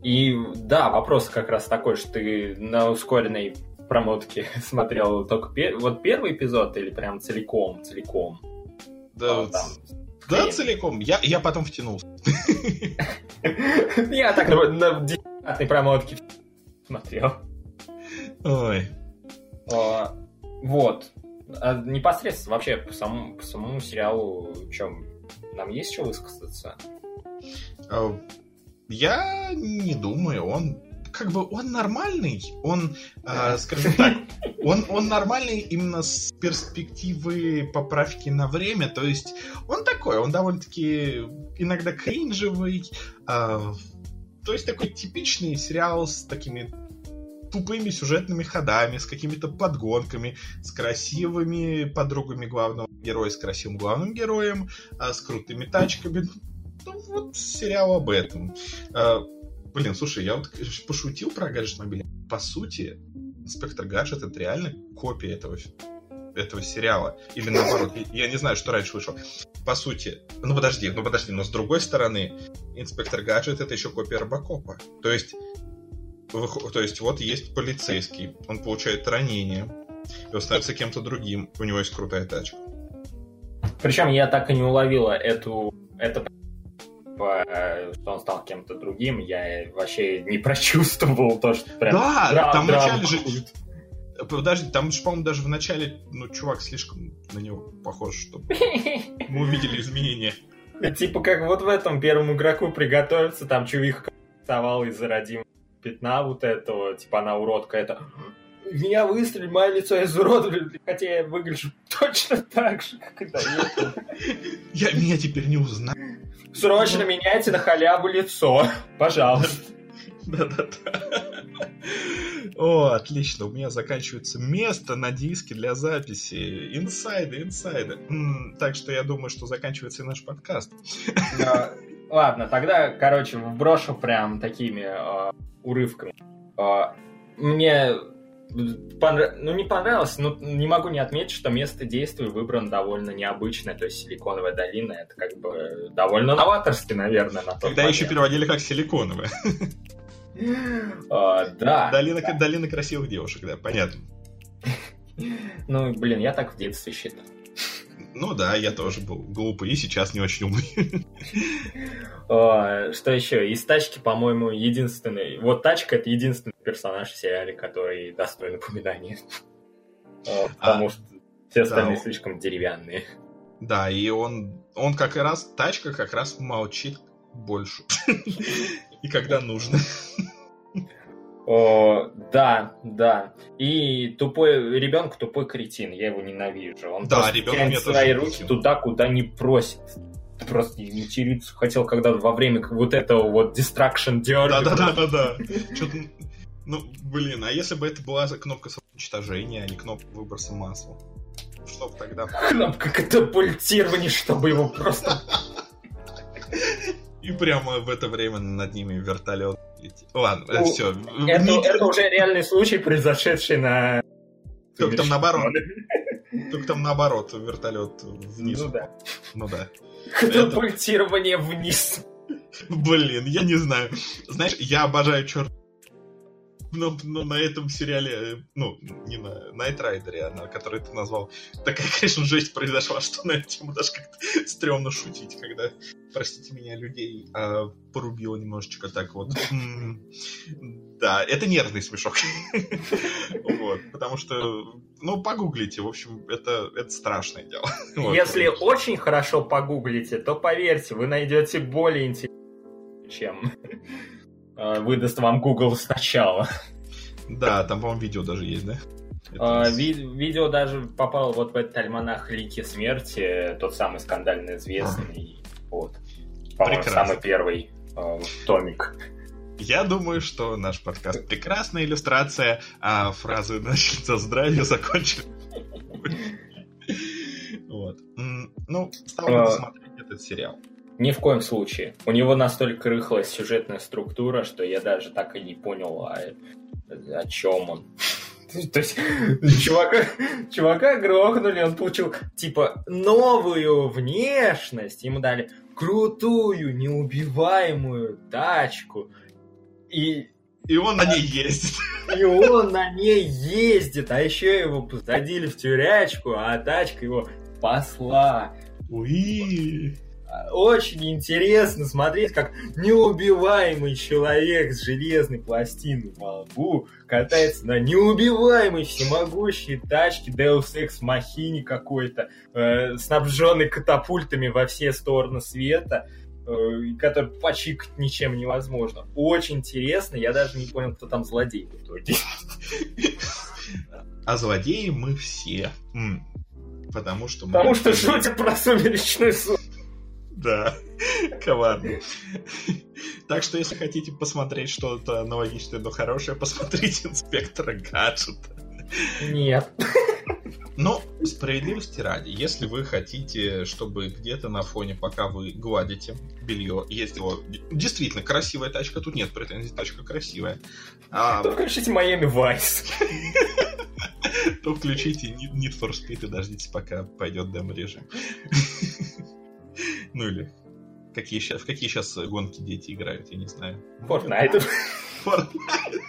И да, вопрос как раз такой, что ты на ускоренной промотке [laughs] смотрел только пер... вот первый эпизод или прям целиком, целиком? Да, а, там, да целиком. Я, я потом втянулся. [laughs] Я так на десятой промотке смотрел. Ой. Вот. А непосредственно вообще по самому, по самому сериалу, чем нам есть что высказаться? А, я не думаю, он как бы он нормальный, он, э, скажем так, он, он нормальный именно с перспективы поправки на время, то есть он такой, он довольно-таки иногда кринжевый, э, то есть такой типичный сериал с такими тупыми сюжетными ходами, с какими-то подгонками, с красивыми подругами главного героя, с красивым главным героем, а, с крутыми тачками. Ну, вот сериал об этом. А, блин, слушай, я вот пошутил про гаджет мобильный. По сути, Инспектор Гаджет это реально копия этого этого сериала. Или наоборот, я не знаю, что раньше вышло. По сути, ну подожди, ну подожди, но с другой стороны, Инспектор Гаджет это еще копия Робокопа. То есть то есть вот есть полицейский, он получает ранение, и он становится кем-то другим, у него есть крутая тачка. Причем я так и не уловила эту, это что он стал кем-то другим, я вообще не прочувствовал то, что прям... Да, драм, там вначале же... Подожди, там же, по-моему, даже в начале, ну, чувак слишком на него похож, чтобы [laughs] мы увидели изменения. Типа как вот в этом первому игроку приготовиться, там чувик вставал из-за родимого пятна вот этого, типа она уродка, это меня выстрелили, мое лицо изуродовали, хотя я выгляжу точно так же, как этого. Я меня теперь не узнаю. Срочно меняйте на халяву лицо, пожалуйста. Да-да-да. О, отлично, у меня заканчивается место на диске для записи. Инсайды, инсайды. Так что я думаю, что заканчивается и наш подкаст. Ладно, тогда, короче, вброшу прям такими э, урывками. Э, мне понрав... ну не понравилось, но не могу не отметить, что место действия выбрано довольно необычное, то есть Силиконовая долина, это как бы довольно новаторски, наверное, на тот Когда момент. еще переводили как Силиконовая. А, да. Долина, долина красивых девушек, да, понятно. Ну, блин, я так в детстве считал. Ну да, я тоже был глупый и сейчас не очень умный. О, что еще? Из тачки, по-моему, единственный... Вот тачка — это единственный персонаж в сериале, который достоин упоминания. Потому а, что все остальные да, слишком деревянные. Да, и он, он как раз, тачка как раз молчит больше. [laughs] И когда нужно. О, да, да. И тупой ребенок тупой кретин, я его ненавижу. Он да, мне свои руки кретин. туда, куда не просит. Просто материться хотел, когда во время вот этого вот distraction дерга. Да-да-да-да-да. Ну, блин, а если бы это была кнопка самоуничтожения, а не кнопка выброса масла? Что бы тогда? Кнопка катапультирования, чтобы его просто... И прямо в это время над ними вертолет. Ладно, ну, все. Это, Не... это уже реальный случай, произошедший на... Только там наоборот. Только там наоборот, вертолет вниз. Ну да. Ну да. Катапультирование это... вниз. Блин, я не знаю. Знаешь, я обожаю черт но, но на этом сериале, э, ну, не на Найт Райдере, а на который ты назвал, такая, конечно, жесть произошла, [laughs] что на эту тему даже как-то стрёмно шутить, когда, простите меня, людей а, порубило немножечко так вот. Да, это нервный смешок. [laughs] Вот, потому что, ну, погуглите, в общем, это, это страшное дело. [laughs] Если очень хорошо погуглите, то поверьте, вы найдете более интересное, чем выдаст вам Google сначала. Да, там, по-моему, видео даже есть, да? А, Это- ви- видео даже попало вот в этот альманах Лики Смерти, тот самый скандально известный. Вот. По-моему, самый первый э, томик. Я думаю, что наш подкаст прекрасная иллюстрация, а фразы начнется здравия закончили. Вот. Ну, стал А. смотреть этот сериал. Ни в коем случае. У него настолько рыхлая сюжетная структура, что я даже так и не понял, а, о чем он. [laughs] То есть, чувака, чувака грохнули, он получил, типа, новую внешность. Ему дали крутую, неубиваемую тачку. И, И он на ней ездит. [laughs] и он на ней ездит. А еще его посадили в тюрячку, а тачка его спасла. Уи. Очень интересно смотреть, как неубиваемый человек с железной пластиной во лбу катается на неубиваемой всемогущей тачке Deus Ex Machina какой-то, э, снабженной катапультами во все стороны света, э, который почикать ничем невозможно. Очень интересно, я даже не понял, кто там злодей в итоге. А злодеи мы все. Потому что мы... Потому что шутят про сумеречный суд. Да, коварно. Так что, если хотите посмотреть что-то аналогичное, но хорошее, посмотрите инспектора гаджета. Нет. Но справедливости ради, если вы хотите, чтобы где-то на фоне, пока вы гладите белье, ездила действительно красивая тачка, тут нет претензий, тачка красивая, а, То включите Майами Вайс. то включите Need Need for Speed и дождитесь, пока пойдет демо-режим. [laughs] Ну или какие сейчас, в какие сейчас гонки дети играют, я не знаю. Fortnite. Fortnite.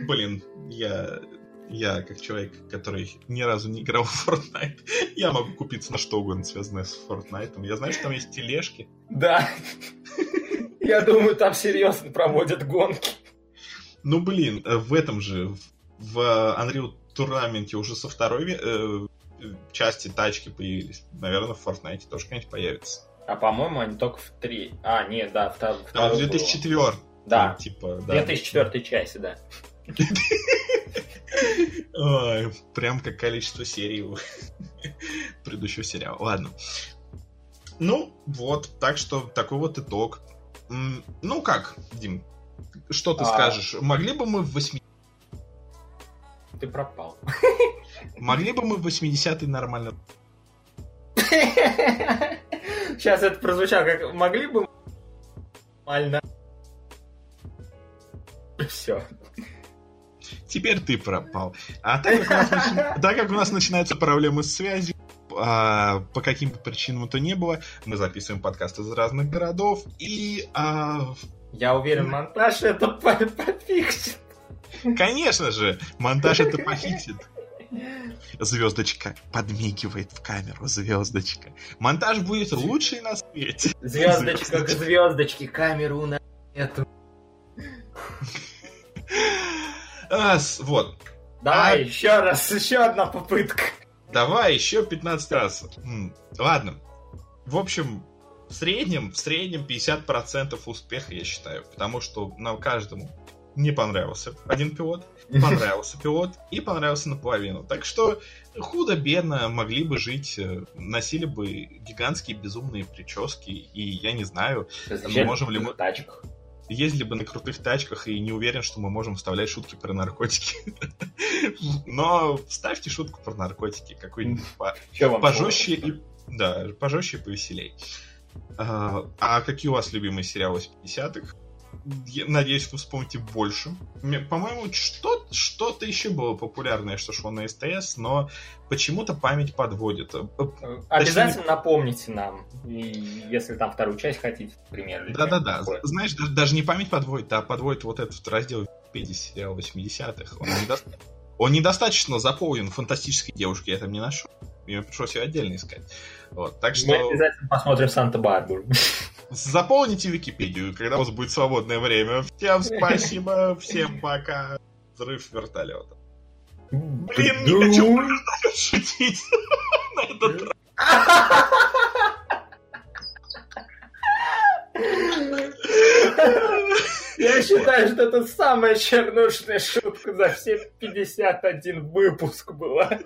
[laughs] Блин, я, я как человек, который ни разу не играл в Fortnite, [laughs] я могу купиться на что угодно, связанное с Fortnite. Я знаю, что там есть тележки. Да. Я думаю, там серьезно проводят гонки. Ну, блин, э, в этом же, в Unreal Tournament уже со второй э, части тачки появились. Наверное, в Fortnite тоже когда-нибудь появится. А по-моему, они только в три. А, нет, да, А, в второй был. 2004 Да, типа, да. 2004 части, да. Ой, прям как количество серий у предыдущего сериала. Ладно. Ну, вот, так что такой вот итог. Ну как, Дим, что ты А. скажешь? Могли бы мы в 80 Ты пропал. Могли бы мы в 80-е нормально... [laughs] Сейчас это прозвучало как могли бы нормально. Все. Теперь ты пропал. А так как у нас, начи- [laughs] так как у нас начинаются проблемы с связью, а, по каким-то причинам то не было, мы записываем подкасты из разных городов, и, а, Я уверен, монтаж это по- пофиксит. конечно же, монтаж это похитит. Звездочка подмигивает в камеру, звездочка. Монтаж будет лучший на свете. Звездочка к звездочке, камеру на эту. Вот, Давай, А- еще раз, еще одна попытка. Давай еще 15 раз. Ладно. В общем, в среднем, в среднем 50% успеха, я считаю. Потому что нам каждому не понравился один пилот, [laughs] понравился пилот и понравился наполовину. Так что худо-бедно могли бы жить, э, носили бы гигантские безумные прически, и я не знаю, Зачем можем ли мы- тачках? ездили бы на крутых тачках, и не уверен, что мы можем вставлять шутки про наркотики. [laughs] Но вставьте шутку про наркотики, какой-нибудь пожестче и... Да, пожестче и повеселей. А, а какие у вас любимые сериалы с 50-х? Я надеюсь, вы вспомните больше. По-моему, что- что-то еще было популярное, что шло на СТС, но почему-то память подводит. Э, э, Обязательно напомните нам, если там вторую часть хотите, например. или Да-да-да. Знаешь, да- даже не память подводит, а подводит вот этот раздел Википедии сериала 80-х. Он, недо- он недостаточно заполнен фантастической девушкой, я там не нашел. Мне пришлось ее отдельно искать. Вот, так Мы что обязательно посмотрим Санта-Барбару. Заполните Википедию, когда у вас будет свободное время. Всем спасибо, всем пока. Взрыв вертолета. Блин, не хочу шутить [laughs] на этот раз. Я считаю, что это самая чернушная шутка за все 51 выпуск была.